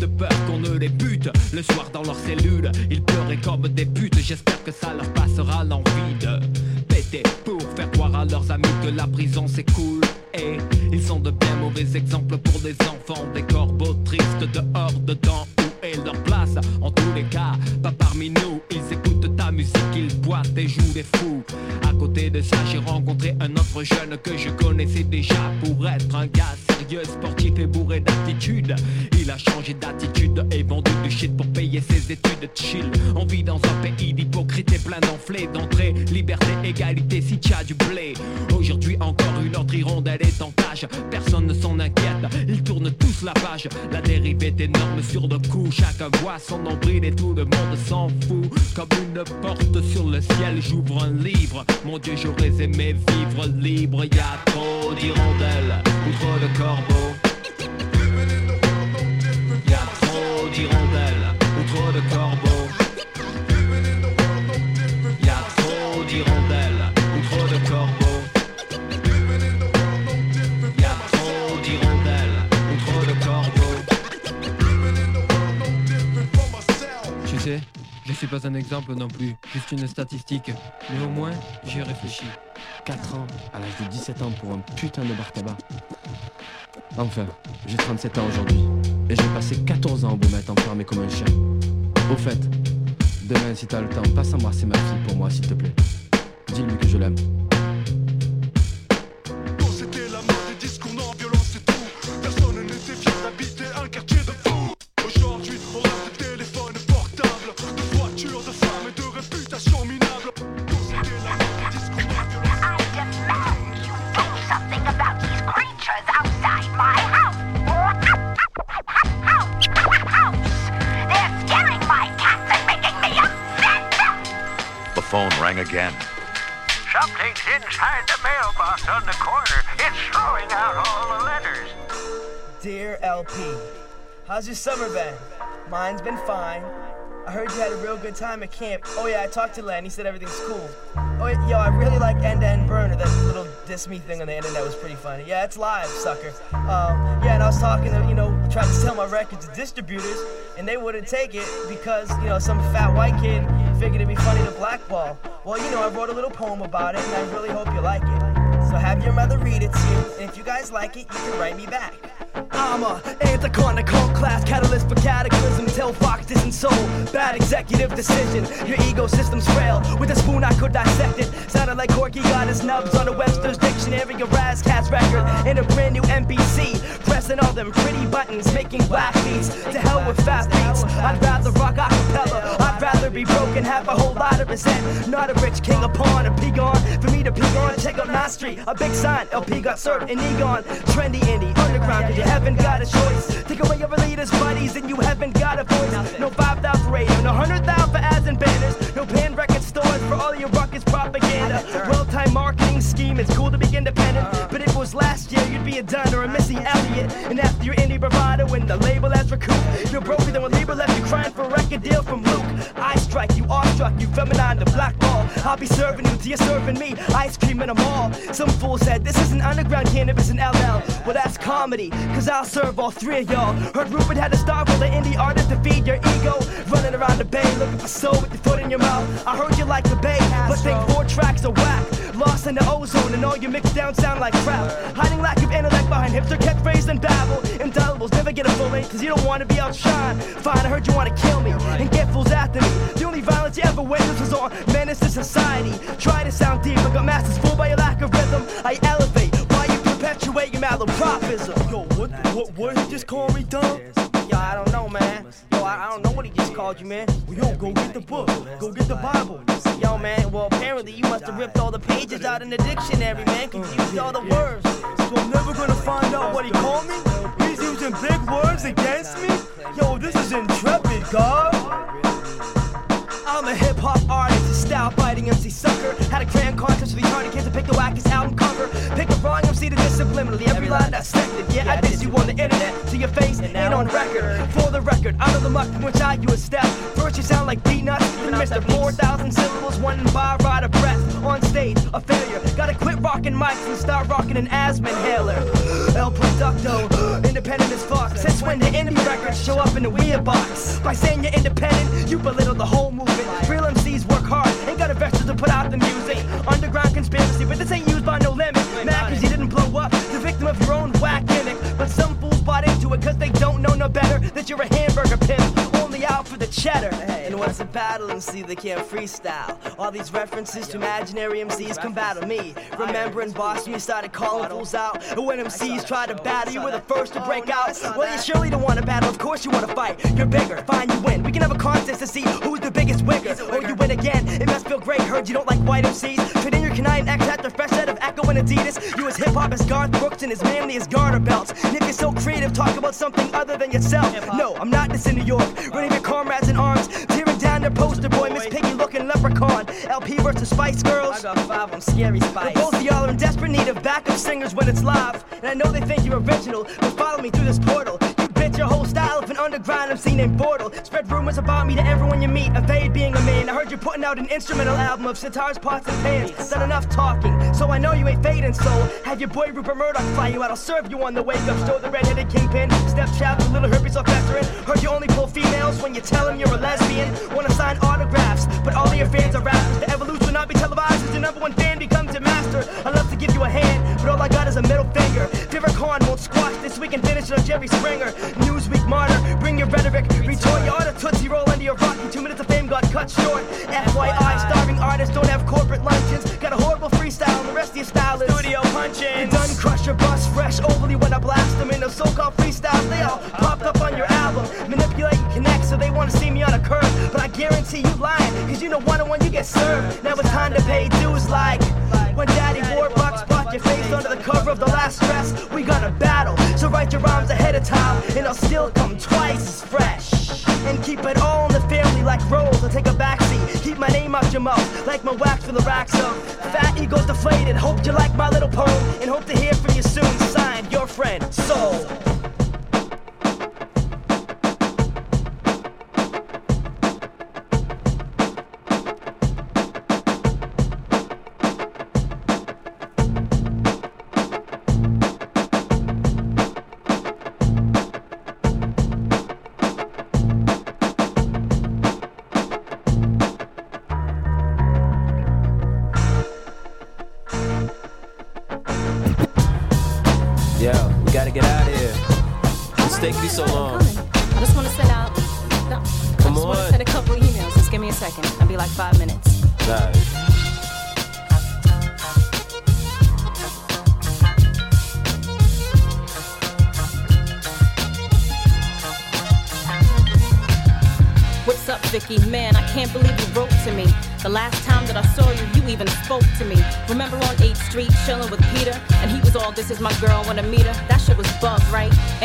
De peur qu'on ne les bute le soir dans leur cellule. Ils pleuraient comme des putes. J'espère que ça leur passera l'envie de péter pour faire croire à leurs amis que la prison c'est cool. Et ils sont de bien mauvais exemples pour des enfants, des corbeaux tristes dehors, dedans En tous les cas, pas parmi nous. Ils écoutent ta musique, ils boivent et jouent les fous. À côté de ça, j'ai rencontré un autre jeune que je connaissais déjà pour être un gars sérieux, sportif et bourré d'attitude. Il a changé d'attitude et vendu du shit pour payer ses études chill. On vit dans un pays d'hypocrite et plein d'enflés d'entrée. Liberté, égalité, si tu as du blé. Aujourd'hui, encore une autre hirondelle est en cage. Personne ne s'en inquiète, ils tournent tous la page. La dérive est énorme sur le coup. Chacun voit son nombril et tout le monde s'en fout. Comme une porte sur le ciel, j'ouvre un livre. Mon Dieu, j'aurais aimé vivre libre. Y a trop d'hirondelles ou trop de corbeaux. Y trop d'hirondelles ou trop de corbeaux. Y a trop d'hirondelles ou trop de corbeaux. Y a trop d'hirondelles ou trop de corbeaux. Tu sais, je suis pas un exemple non plus, juste une statistique. Mais au moins, j'y réfléchi. 4 ans à l'âge de 17 ans pour un putain de bar tabac. Enfin, j'ai 37 ans aujourd'hui. Et j'ai passé 14 ans au Beaumet enfermé comme un chien. Au fait, demain si t'as le temps, passe embrasser ma fille pour moi s'il te plaît. Dis-lui que je l'aime. Inside the mailbox on the corner. It's throwing out all the letters. Dear El-P, how's your summer been? Mine's been fine. I heard you had a real good time at camp. Oh yeah, I talked to Len. He said everything's cool. Oh yo, I really like End to End Burner. That little diss me thing on the internet was pretty funny. Yeah, it's live, sucker. Um, yeah, and I was talking to, you know, tried to sell my record to distributors, and they wouldn't take it because, you know, some fat white kid figured it'd be funny to blackball. Well, you know, I wrote a little poem about it, and I really hope you like it. So have your mother read it to you, and if you guys like it, you can write me back. I'm a anticon, cult class catalyst for cataclysm. Tell Fox isn't so bad executive decision. Your ecosystem's frail. With a spoon I could dissect it. Sounded like Corky got his nubs on a Webster's dictionary, a Rawkus record, and a brand new MPC. Pressing all them pretty buttons, making black beats. To hell with fast beats. I'd rather rock acapella. I'd rather be broken, have a whole lot of resent. Not a rich king a pawn, a pig on. For me to pig on, check out my street. A big sign, El-P got served in Egon. Trendy indie, underground, cause you haven't got a choice. Take away your leaders, buddies, and you haven't got a voice. No 5,000 for radio, no 100,000 for ads and banners. No pan record stores for all your ruckus propaganda. Well timed marketing scheme, it's cool to be independent. But it was last year, you'd be a Dunn or a Missy Elliott. And after your indie bravado, when the label has recouped, you're broken, then when label left you crying for a record deal from Luke. I strike you, awestruck struck you, feminine, the black ball. I'll be serving you, till you're serving me. Ice cream in a mall. Some fool said this is an underground cannabis in LL. Well, that's comedy, cause I'll serve all three of y'all. Heard Rupert had to start with an indie artist to feed your ego. Running around the bay, looking for soul with your foot in your mouth. I heard you like the bay, but think four tracks are whack. Lost in the ozone, and all your mixed down sound like crap. Hiding lack of intellect behind hipster catchphrase and babble. Indelibles never get a full length, cause you don't wanna be outshined. Fine, I heard you wanna kill me and get fools after me. The only violence you ever witnessed was on menace to society. Try to sound deep, but got masters fooled by your lack of rhythm. I elevate while you perpetuate your malapropism. Yo, what, what, what he just call me, dumb? Yo, I don't know, man. Yo, I, I don't know what he just called you, man. Well, yo, go get the book. Go get the Bible. Yo, man, well, apparently you must have ripped all the pages out in the dictionary, man. Confused all the words. So I'm never gonna find out what he called me? He's using big words against me? Yo, this is intrepid, God. Style fighting MC sucker. Had a grand contest with retarded kids to pick the wackest album cover. Pick the wrong MC to diss subliminally. Every line dissected. Yeah, I diss you on the internet to your face and on record. For the record, out of the muck from which I you a step. First you sound like peanuts, then Mr. 4,000 syllables, one by ride a breath. On stage, a failure. Gotta quit rocking mics and start rocking an asthma inhaler. El Producto, independent as fuck. Since when the indie records show up in the weird box? By saying you're independent, you belittle the whole movement. You're a hamburger pimp, only out for the cheddar. And when it's a battle MC, they can't freestyle. All these references to imaginary MCs come battle me. Remembering Boston, you started calling fools out. And when MCs try to battle, you were the first to break out. Well, you surely don't want to battle, of course you want to fight. You're bigger, fine, you win. We can have a contest to see who's the biggest wigger. Oh, you win again, it must feel great. Heard you don't like white MCs. Fit in your canine X at the fresh set of Ecko and Adidas. You as hip hop as Garth Brooks and as manly as garter belts. And if you're so creative, talk about something other than yourself. No, I'm not this in New York. Running your comrades in arms, tearing down their poster boy, Miss Piggy looking leprechaun. El-P versus Spice Girls. I got five on Scary Spice. But Both of y'all are in desperate need of backup singers when it's live. And I know they think you're original, but follow me through this portal. Bitch your whole style of an underground MC named Portal. Spread rumors about me to everyone you meet. Evade being a man. I heard you're putting out an instrumental album of sitars, pots, and pans. Done enough talking, so I know you ain't fading so Have your boy Rupert Murdoch fly you out. I'll serve you on the wake up. Show the redheaded kingpin. Stepchild the little herpes all festering. Heard you only pull females when you tell them you're a lesbian. Wanna sign autographs, but all of your fans are rappers. The not be televised as the number one fan becomes a master. I love to give you a hand, but all I got is a middle finger. Khan won't squash this week and finish it on Jerry Springer. Newsweek martyr, bring your rhetoric. Retort your auto tootsie roll into your rocky. Two minutes of fame got cut short. FYI, starving artists don't have corporate luncheons. Got a horrible freestyle, and the rest of your style is studio punching. Done crush your bust fresh overly when I blast them in those so-called freestyles. Get served. Now it's time to pay dues like when Daddy Warbucks brought your face under the cover of the last dress. We gonna battle, so write your rhymes ahead of time, and I'll still come twice as fresh. And keep it all in the family like rolls. I'll take a backseat. Keep my name out your mouth, like my wax for the racks of fat egos deflated. Hope you like my little poem, and hope to hear from you soon.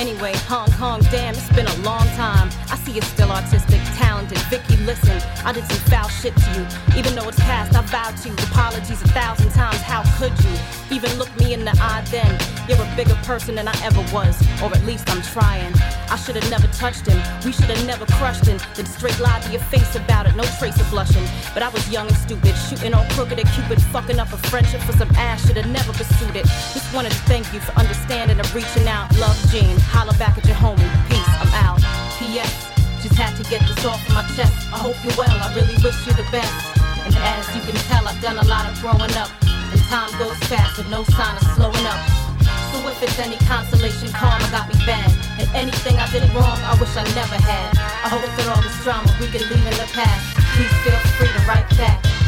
Anyway, Hong Kong, damn, it's been a long time. I see you're still artistic, talented. Vicky, listen, I did some foul shit to you. Even though it's past, I vowed to you. Apologies a thousand times, how could you? Even look me in the eye then. You're a bigger person than I ever was, or at least I'm trying. I should have never touched him. We should have never crushed him. Then straight lied to your face about no trace of blushing. But I was young and stupid, shooting all crooked at Cupid, fucking up a friendship for some ass. Should have never pursued it. Just wanted to thank you for understanding and reaching out. Love, Jean. Holla back at your homie. Peace. I'm out. P.S. Just had to get this off my chest. I hope you're well. I really wish you the best. And as you can tell, I've done a lot of growing up. And time goes fast with no sign of slowing up. So if it's any consolation, karma got me bad. And anything I did wrong, I wish I never had. I hope that all this drama we can leave in the past. Please feel free to write back.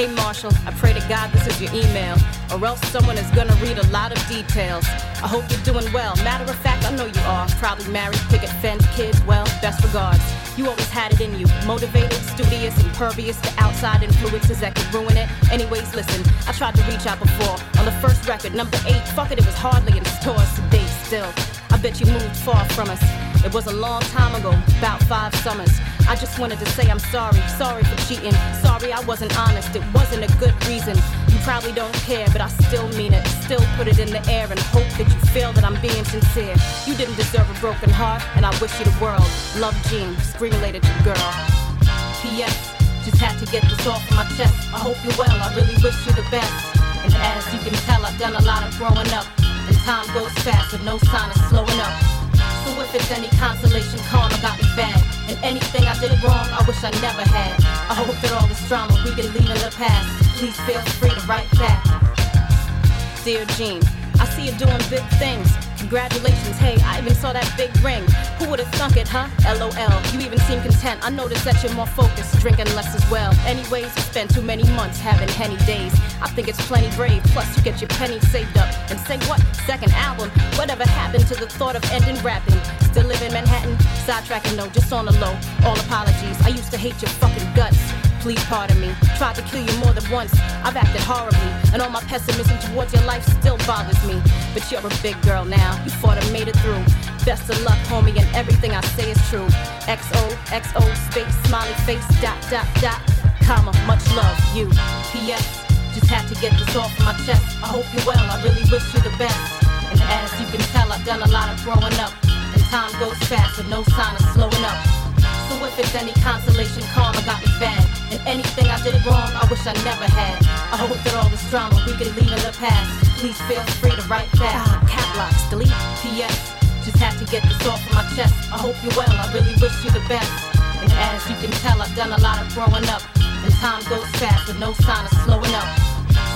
Hey Marshall, I pray to God this is your email, or else someone is gonna read a lot of details. I hope you're doing well. Matter of fact, I know you are. Probably married, picket fence, kids. Well, best regards. You always had it in you. Motivated, studious, impervious to outside influences that could ruin it. Anyways, listen, I tried to reach out before. On the first record, number eight, fuck it, it was hardly in stores today still. I bet you moved far from us. It was a long time ago, about five summers. I just wanted to say I'm sorry, sorry for cheating. Sorry I wasn't honest, it wasn't a good reason. You probably don't care, but I still mean it. Still put it in the air and hope that you feel that I'm being sincere. You didn't deserve a broken heart, and I wish you the world. Love Jean, scream related to girl. P.S. Just had to get this off my chest. I hope you're well, I really wish you the best. And as you can tell, I've done a lot of growing up. And time goes fast with no sign of slowing up. So if it's any consolation, karma got me bad. And anything I did wrong, I wish I never had. I hope that all this drama we can leave in the past. Please feel free to write back. Dear Jean, I see you doing big things. Congratulations, hey, I even saw that big ring. Who would've thunk it, huh? LOL. You even seem content. I noticed that you're more focused, drinking less as well. Anyways, you spend too many months having henny days. I think it's plenty brave. Plus, you get your pennies saved up. And say what? Second album. Whatever happened to the thought of ending rapping? Still live in Manhattan? Sidetracking, no, just on the low. All apologies. I used to hate your fucking guts. Please pardon me. Tried to kill you more than once. I've acted horribly, and all my pessimism towards your life still bothers me. But you're a big girl now. You fought and made it through. Best of luck, homie, and everything I say is true. XO, XO, space, smiley face, dot, dot, dot, comma, much love, you. P.S. Just had to get this off my chest. I hope you're well, I really wish you the best. And as you can tell, I've done a lot of growing up. And time goes fast with no sign of slowing up. So if it's any consolation, karma got me bad. And anything I did wrong, I wish I never had. I hope that all this drama we can leave in the past. Please feel free to write back. Ah, Cap locks, delete, P.S. Just had to get this off my chest. I hope you're well, I really wish you the best. And as you can tell, I've done a lot of growing up. And time goes fast with no sign of slowing up.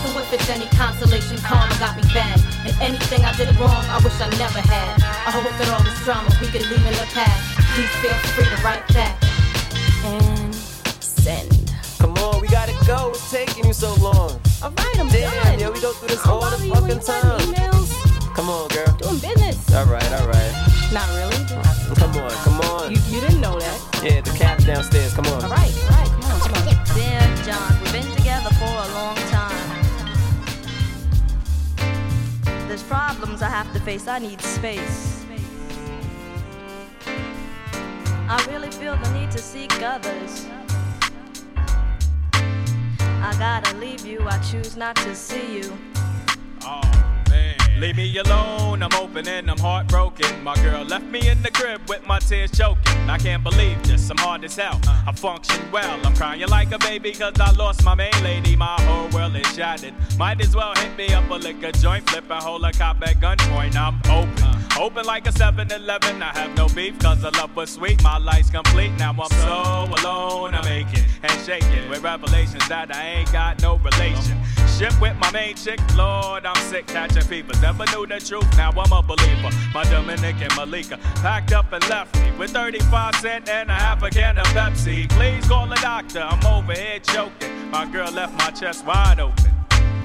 So if it's any consolation, karma got me bad. And anything I did wrong, I wish I never had. I hope that all this drama we can leave in the past. Please feel free to write back. And send. Go. What's taking you so long? Alright, I'm Damn, done. yeah, we go through this I'll all the bother you fucking when you time. emails. Come on, girl. Doing business. Alright, alright. Not really. Come on, come on. You, you didn't know that. Yeah, the cap's downstairs. Come on. All right, all right, come on, come on. Dear John, we've been together for a long time. There's problems I have to face, I need space. I really feel the need to seek others. I gotta leave you, I choose not to see you. Oh leave me alone. I'm open and I'm heartbroken. My girl left me in the crib with my tears choking. I can't believe this. I'm hard as hell. I function well. I'm crying like a baby cause I lost my main lady. My whole world is shattered. Might as well hit me up a liquor joint, flip and hold a cop at gunpoint. I'm open. Open like a 7 Eleven. I have no beef cause the love was sweet. My life's complete. Now I'm so alone. I'm aching and shaking with revelations that I ain't got no relation. Ship with my main chick, Lord, I'm sick catching fevers. Never knew the truth, now I'm a believer. My Dominican Malika packed up and left me with 35 cent and a half a can of Pepsi. Please call the doctor, I'm over here choking. My girl left my chest wide open.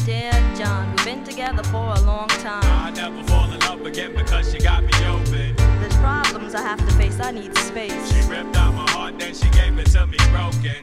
Dear John, we've been together for a long time. I never fall in love again because she got me open. There's problems I have to face, I need space. She ripped out my heart, then she gave it to me broken.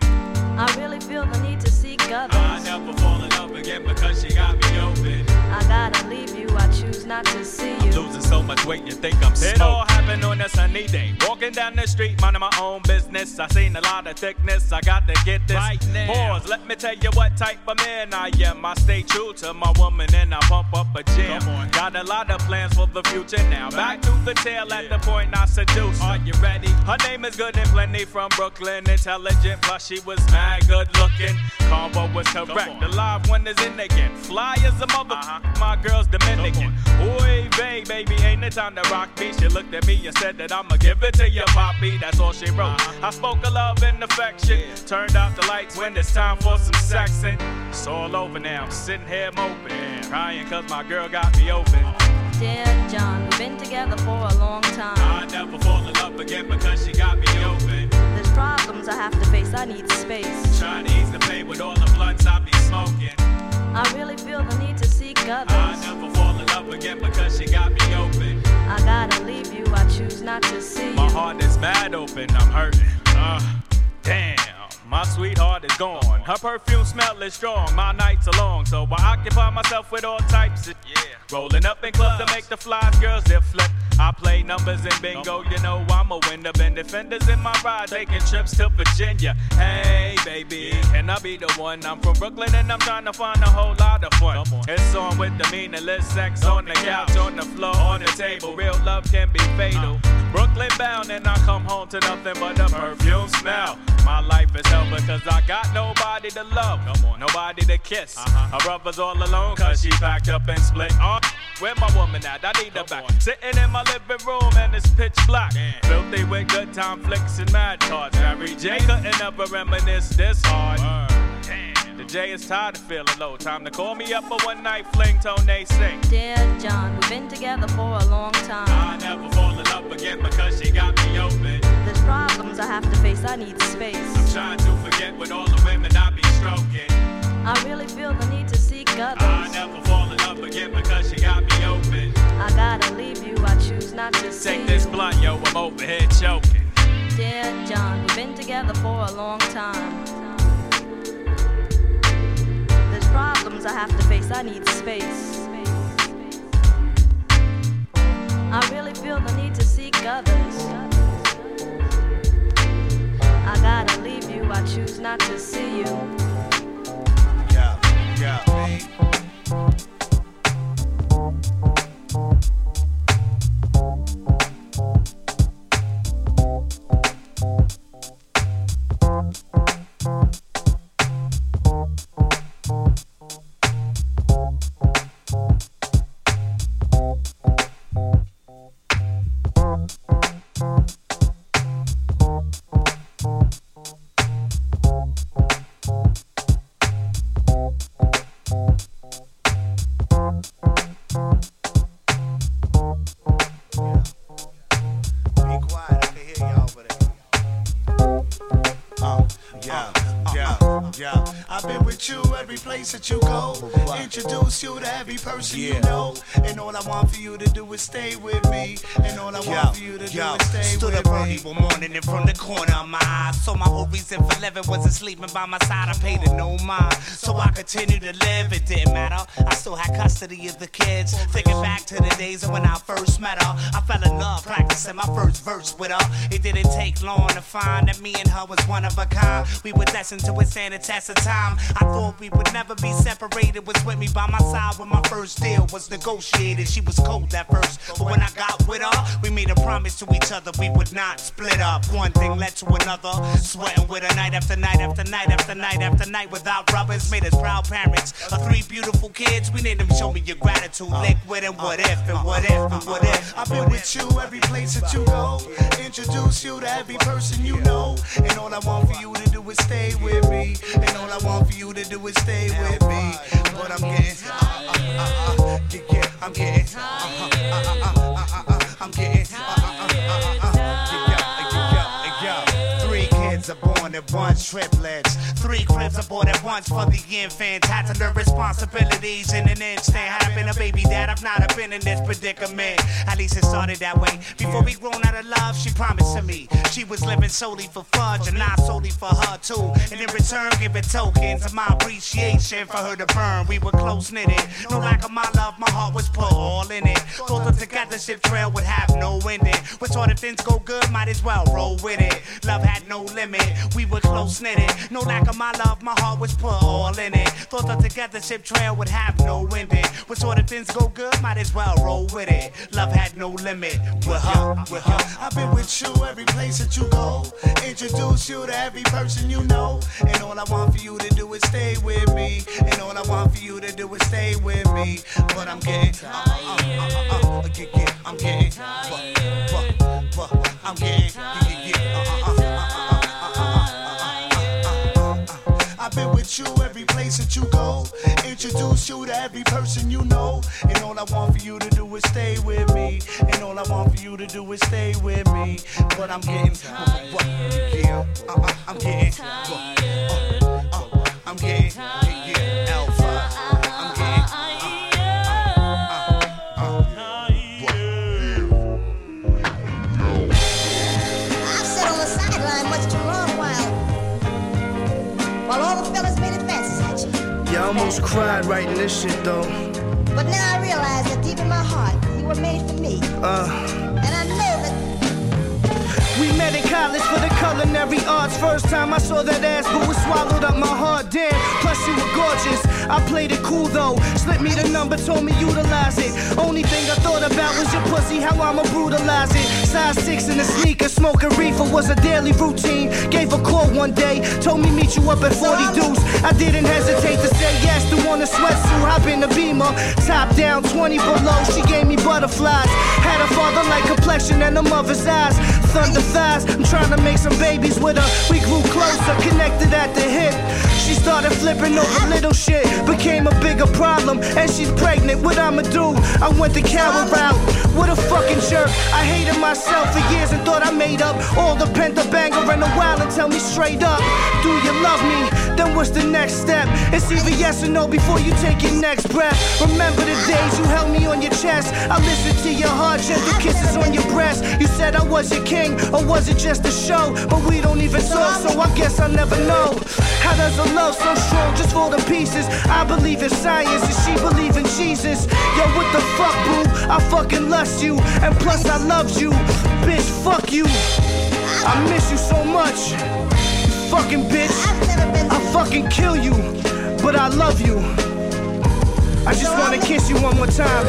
I really feel the need to seek others. I never fall in love again because she got me open. I gotta leave you, I choose not to see you. Losing so much weight, you think I'm It on a sunny day. Walking down the street, minding my own business. I seen a lot of thickness, I got to get this. Right now. Pause, let me tell you what type of man I am. I stay true to my woman and I pump up a gym. Got a lot of plans for the future now. Back to the tail at the point I seduce. Are you ready? Her name is good and plenty from Brooklyn. Intelligent, plus she was mad good looking. Combo was correct. The live one is in again. Fly as a mother. Uh-huh. My girl's Dominican. Oy vey, baby, ain't the time to rock me. She looked at me and said that I'ma give it to you, Poppy. That's all she wrote. I spoke of love and affection. Turned out the lights when it's time for some sexing. It's all over now. I'm sitting here moping. Crying cause my girl got me open. Dear John, we've been together for a long time. I never fall in love again because she got me open. There's problems I have to face, I need space. Trying to ease the pain with all the blunts I be smoking. I really feel the need to seek others. I never fall in love again because she got me open. I gotta leave you, I choose not to see My you. heart is mad open, I'm hurting. Uh, damn, my sweetheart is gone. Her perfume smell is strong, my nights are long, so I occupy myself with all types of yeah. Rolling up in clubs to make the flies girls dip flip. I play numbers in bingo, you know I'm a winner. Been defenders in my ride, taking trips to Virginia. Hey, baby, can I be the one? I'm from Brooklyn and I'm trying to find a whole lot of fun. It's on with the meaningless sex on the couch, on the floor, on the table. Real love can be fatal. Brooklyn bound and I come home to nothing but a perfume smell. My life is hell because I got nobody to love, nobody to kiss. Uh-huh. My brother's all alone cause she packed up and split. Oh, where my woman at? I need her back. Sitting in my living room and it's pitch black. Filthy with good time flicks and mad thoughts. Mary J couldn't ever reminisce this hard. Damn, the J is tired of feeling low. Time to call me up for one night fling, Tone sing. Dear John, we've been together for a long time. I never fall in love again because she got me open. There's problems I have to face, I need space. I'm trying to forget with all the women I be stroking. I really feel the need to seek others. I never fall in love again because she got me open. I gotta leave you, I choose not to see Take this blunt, yo, I'm over here choking. Dear John, we've been together for a long time. I have to face, I need space. I really feel the need to seek others. I gotta leave you, I choose not to see you. Yeah, yeah. Be person you know. And all I want for you to do is stay with me. And all I want for you to do is stay stood with up early one morning and from the corner of my eye. So my whole reason for living wasn't sleeping by my side. I paid it no mind. So I continued to live. It didn't matter. I still had custody of the kids. Thinking back to the days of when I first met her. I fell in love practicing my first verse with her. It didn't take long to find that me and her was one of a kind. We were destined to withstand the test of time. I thought we would never be separated. Was with me by my side when my first deal was negotiated. She was cold at first, but when I got with her, we made a promise to each other we would not split up. One thing led to another. Sweating with her night after night after night after night after night without rubbers. Made us proud parents of three beautiful kids. We need them show me your gratitude. Liquid and what if and what if and what if. I've been with you every place that you go. Introduce you to every person you know. And all I want for you to do is stay with me. And all I want for you to do is stay with me. But I'm getting, uh, uh, uh, uh, yeah, yeah, I'm getting, uh, uh, uh, uh, uh, uh, uh, I'm getting, uh, uh, uh, uh, uh, bunch, triplets. Three cribs aboard at once for the infant. Had to learn responsibilities in an instant. I been a baby dad, I've not been in this predicament. At least it started that way. Before we grown out of love, she promised to me she was living solely for fudge and not solely for her too. And in return, giving tokens of my appreciation for her to burn. We were close knitted. No lack of my love, my heart was put all in it. Thought the together ship trail would have no ending. But sort of things go good, might as well roll with it. Love had no limit. We were close knitted. No lack of my love, my heart was put all in it. Thought the together ship trail would have no ending. But sort of things go good, might as well roll with it. Love had no limit. With her, with her. I've been with you every place that you go. Introduce you to every person you know. And all I want for you to do is stay with me. And all I want for you to do is stay with me. But I'm getting, tired. uh, uh, uh, uh, I'm getting, tired. I'm getting, yeah, place that you go. Introduce you to every person you know. And all I want for you to do is stay with me. And all I want for you to do is stay with me. But I'm getting, what, yeah, uh, uh, I'm getting, what, uh, uh, I'm getting, yeah, yeah. Almost cried writing this shit though. But now I realize that deep in my heart, you were made for me. Uh, And I know that we met in college for the culinary arts. First time I saw that ass, but was swallowed up my heart. Damn, plus you were gorgeous. I played it cool though. Slipped me the number, told me utilize it. Only thing I thought about was your pussy, how I'ma brutalize it. Size six in the sneaker, smoking reefer was a daily routine. Gave a call one day, told me meet you up at 40 Deuce. I didn't hesitate to say yes to want a sweatsuit, hop in the beamer. Top down, 20 below, she gave me butterflies. Had a father like complexion and a mother's eyes. Thighs, I'm trying to make some babies with her. We grew closer, connected at the hip. She started flipping over little shit, became a bigger problem. And she's pregnant, what I'ma do? I went the coward route. What a fucking jerk. I hated myself for years and thought I made up all the pent up anger in a while and tell me straight up. Do you love me? Then what's the next step? It's either yes or no before you take your next breath. Remember the days you held me on your chest. I listened to your heart, gentle kisses on your breast. You said I was your king, or was it just a show? But we don't even talk, so I guess I'll never know. How does a love so strong just fall to pieces? I believe in science, and she believe in Jesus. Yo, what the fuck, boo? I fucking lust you, and plus I loved you. Bitch, fuck you. I miss you so much. Fucking bitch. Fucking kill you, kiss you one more time.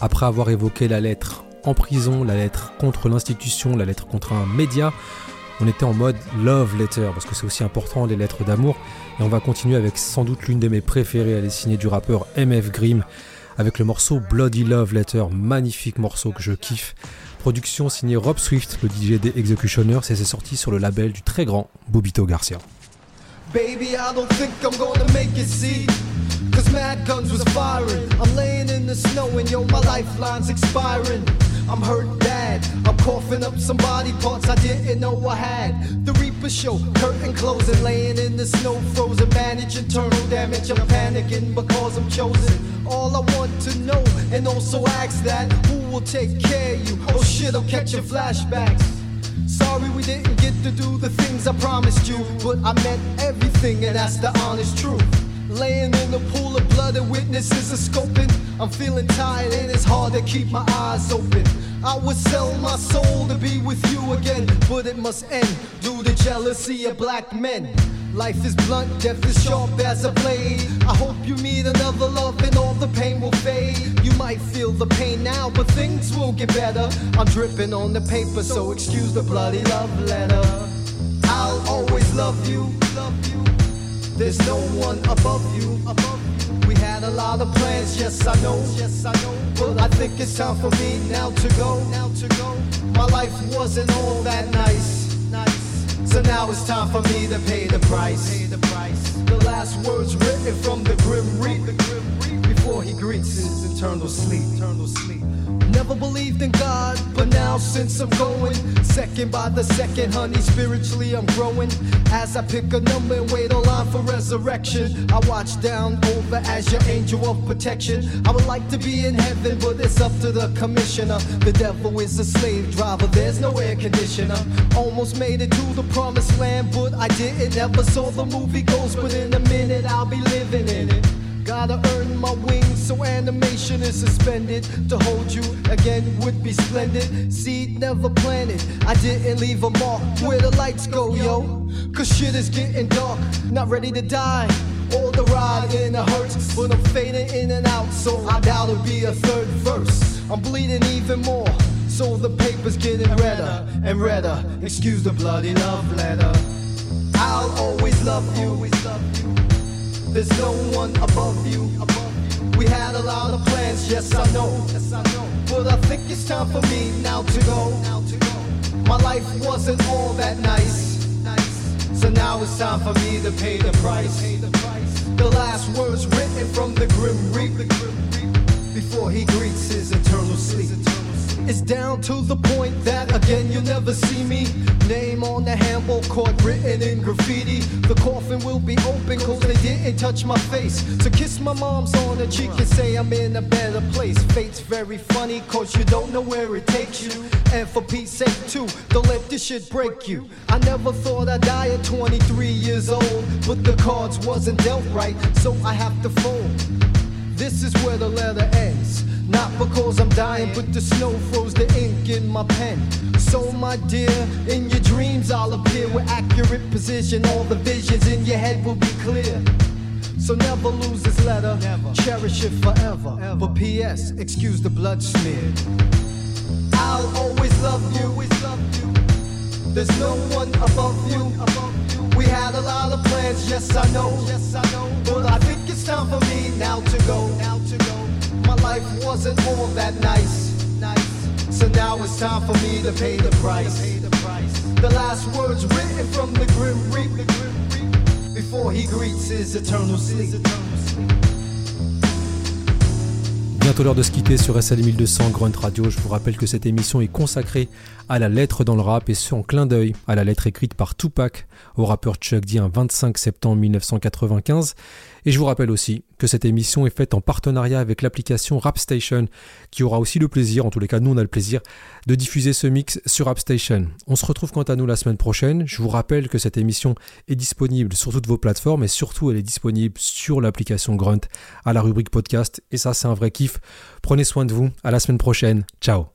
Après avoir évoqué la lettre en prison, la lettre contre l'institution, la lettre contre un média, on était en mode love letter, parce que c'est aussi important les lettres d'amour. Et on va continuer avec sans doute l'une de mes préférées, est signée du rappeur MF Grimm, avec le morceau Bloody Love Letter, magnifique morceau que je kiffe. Production signée Rob Swift, le DJ des Executioners, et c'est sorti sur le label du très grand Bobito Garcia. Baby, I don't think I'm gonna make it see. Cause mad guns was firing. I'm laying in the snow and yo, my lifeline's expiring. I'm hurt bad. I'm coughing up some body parts I didn't know I had. The Reaper show, curtain closing, laying in the snow, frozen, bandage, internal damage. I'm panicking because I'm chosen. All I want to know, and also ask that who will take care of you? Oh shit, I'm catching flashbacks. Sorry we didn't get to do the things I promised you, but I meant everything, and that's the honest truth. Laying in a pool of blood and witnesses are scoping. I'm feeling tired and it's hard to keep my eyes open. I would sell my soul to be with you again, but it must end due to jealousy of black men. Life is blunt, death is sharp as a blade. I hope you meet another love and all the pain will fade. You might feel the pain now, but things will get better. I'm dripping on the paper, so excuse the bloody love letter. I'll always love you. Love you. There's no one above you. Above you. We had a lot of plans, yes I know. Yes I know. But I think it's time for me now to go. Now to go. My life wasn't all that nice. So now it's time for me to pay the price. Pay the price. The last words written from the grim reaper before he greets his eternal sleep. Eternal sleep. Never believed in God, but now since I'm going second by the second, honey, spiritually I'm growing. As I pick a number and wait a line for resurrection, I watch down over as your angel of protection. I would like to be in heaven, but it's up to the commissioner. The devil is a slave driver, there's no air conditioner. Almost made it to the promised land, but I didn't. Ever saw the movie Ghost, but in a minute I'll be living in it. Gotta earn my wings, so animation is suspended. To hold you again would be splendid. Seed never planted, I didn't leave a mark. Where the lights go, yo? Cause shit is getting dark, not ready to die. All the ride in a hurts, but I'm fading in and out, so I doubt it'll be a third verse. I'm bleeding even more, so the paper's getting redder and redder. Excuse the bloody love letter. I'll always love you. There's no one above you. We had a lot of plans, yes I know. But I think it's time for me now to go. My life wasn't all that nice. So now it's time for me to pay the price. The last words written from the grim reaper before he greets his eternal sleep. It's down to the point that again you'll never see me. Name on the handball court written in graffiti. The coffin will be open cause they didn't touch my face. So kiss my mom's on the cheek and say I'm in a better place. Fate's very funny cause you don't know where it takes you. And for Pete's sake too, don't let this shit break you. I never thought I'd die at 23 years old. But the cards wasn't dealt right, so I have to fold. This is where the letter ends. Not because I'm dying, but the snow froze the ink in my pen. So, my dear, in your dreams I'll appear with accurate position. All the visions in your head will be clear. So never lose this letter, cherish it forever. But P.S. Excuse the blood smear. I'll always love you. There's no one above you. We had a lot of plans, yes I know. But I think it's time for me now to go. My Bientôt l'heure de se quitter sur SL 1200 Grunt Radio. Je vous rappelle que cette émission est consacrée à la lettre dans le rap et ce en clin d'œil à la lettre écrite par Tupac au rappeur Chuck D un 25 septembre 1995. Et je vous rappelle aussi que cette émission est faite en partenariat avec l'application RapStation qui aura aussi le plaisir, en tous les cas nous on a le plaisir, de diffuser ce mix sur RapStation. On se retrouve quant à nous la semaine prochaine. Je vous rappelle que cette émission est disponible sur toutes vos plateformes et surtout elle est disponible sur l'application Grunt à la rubrique podcast et ça c'est un vrai kiff. Prenez soin de vous, à la semaine prochaine, ciao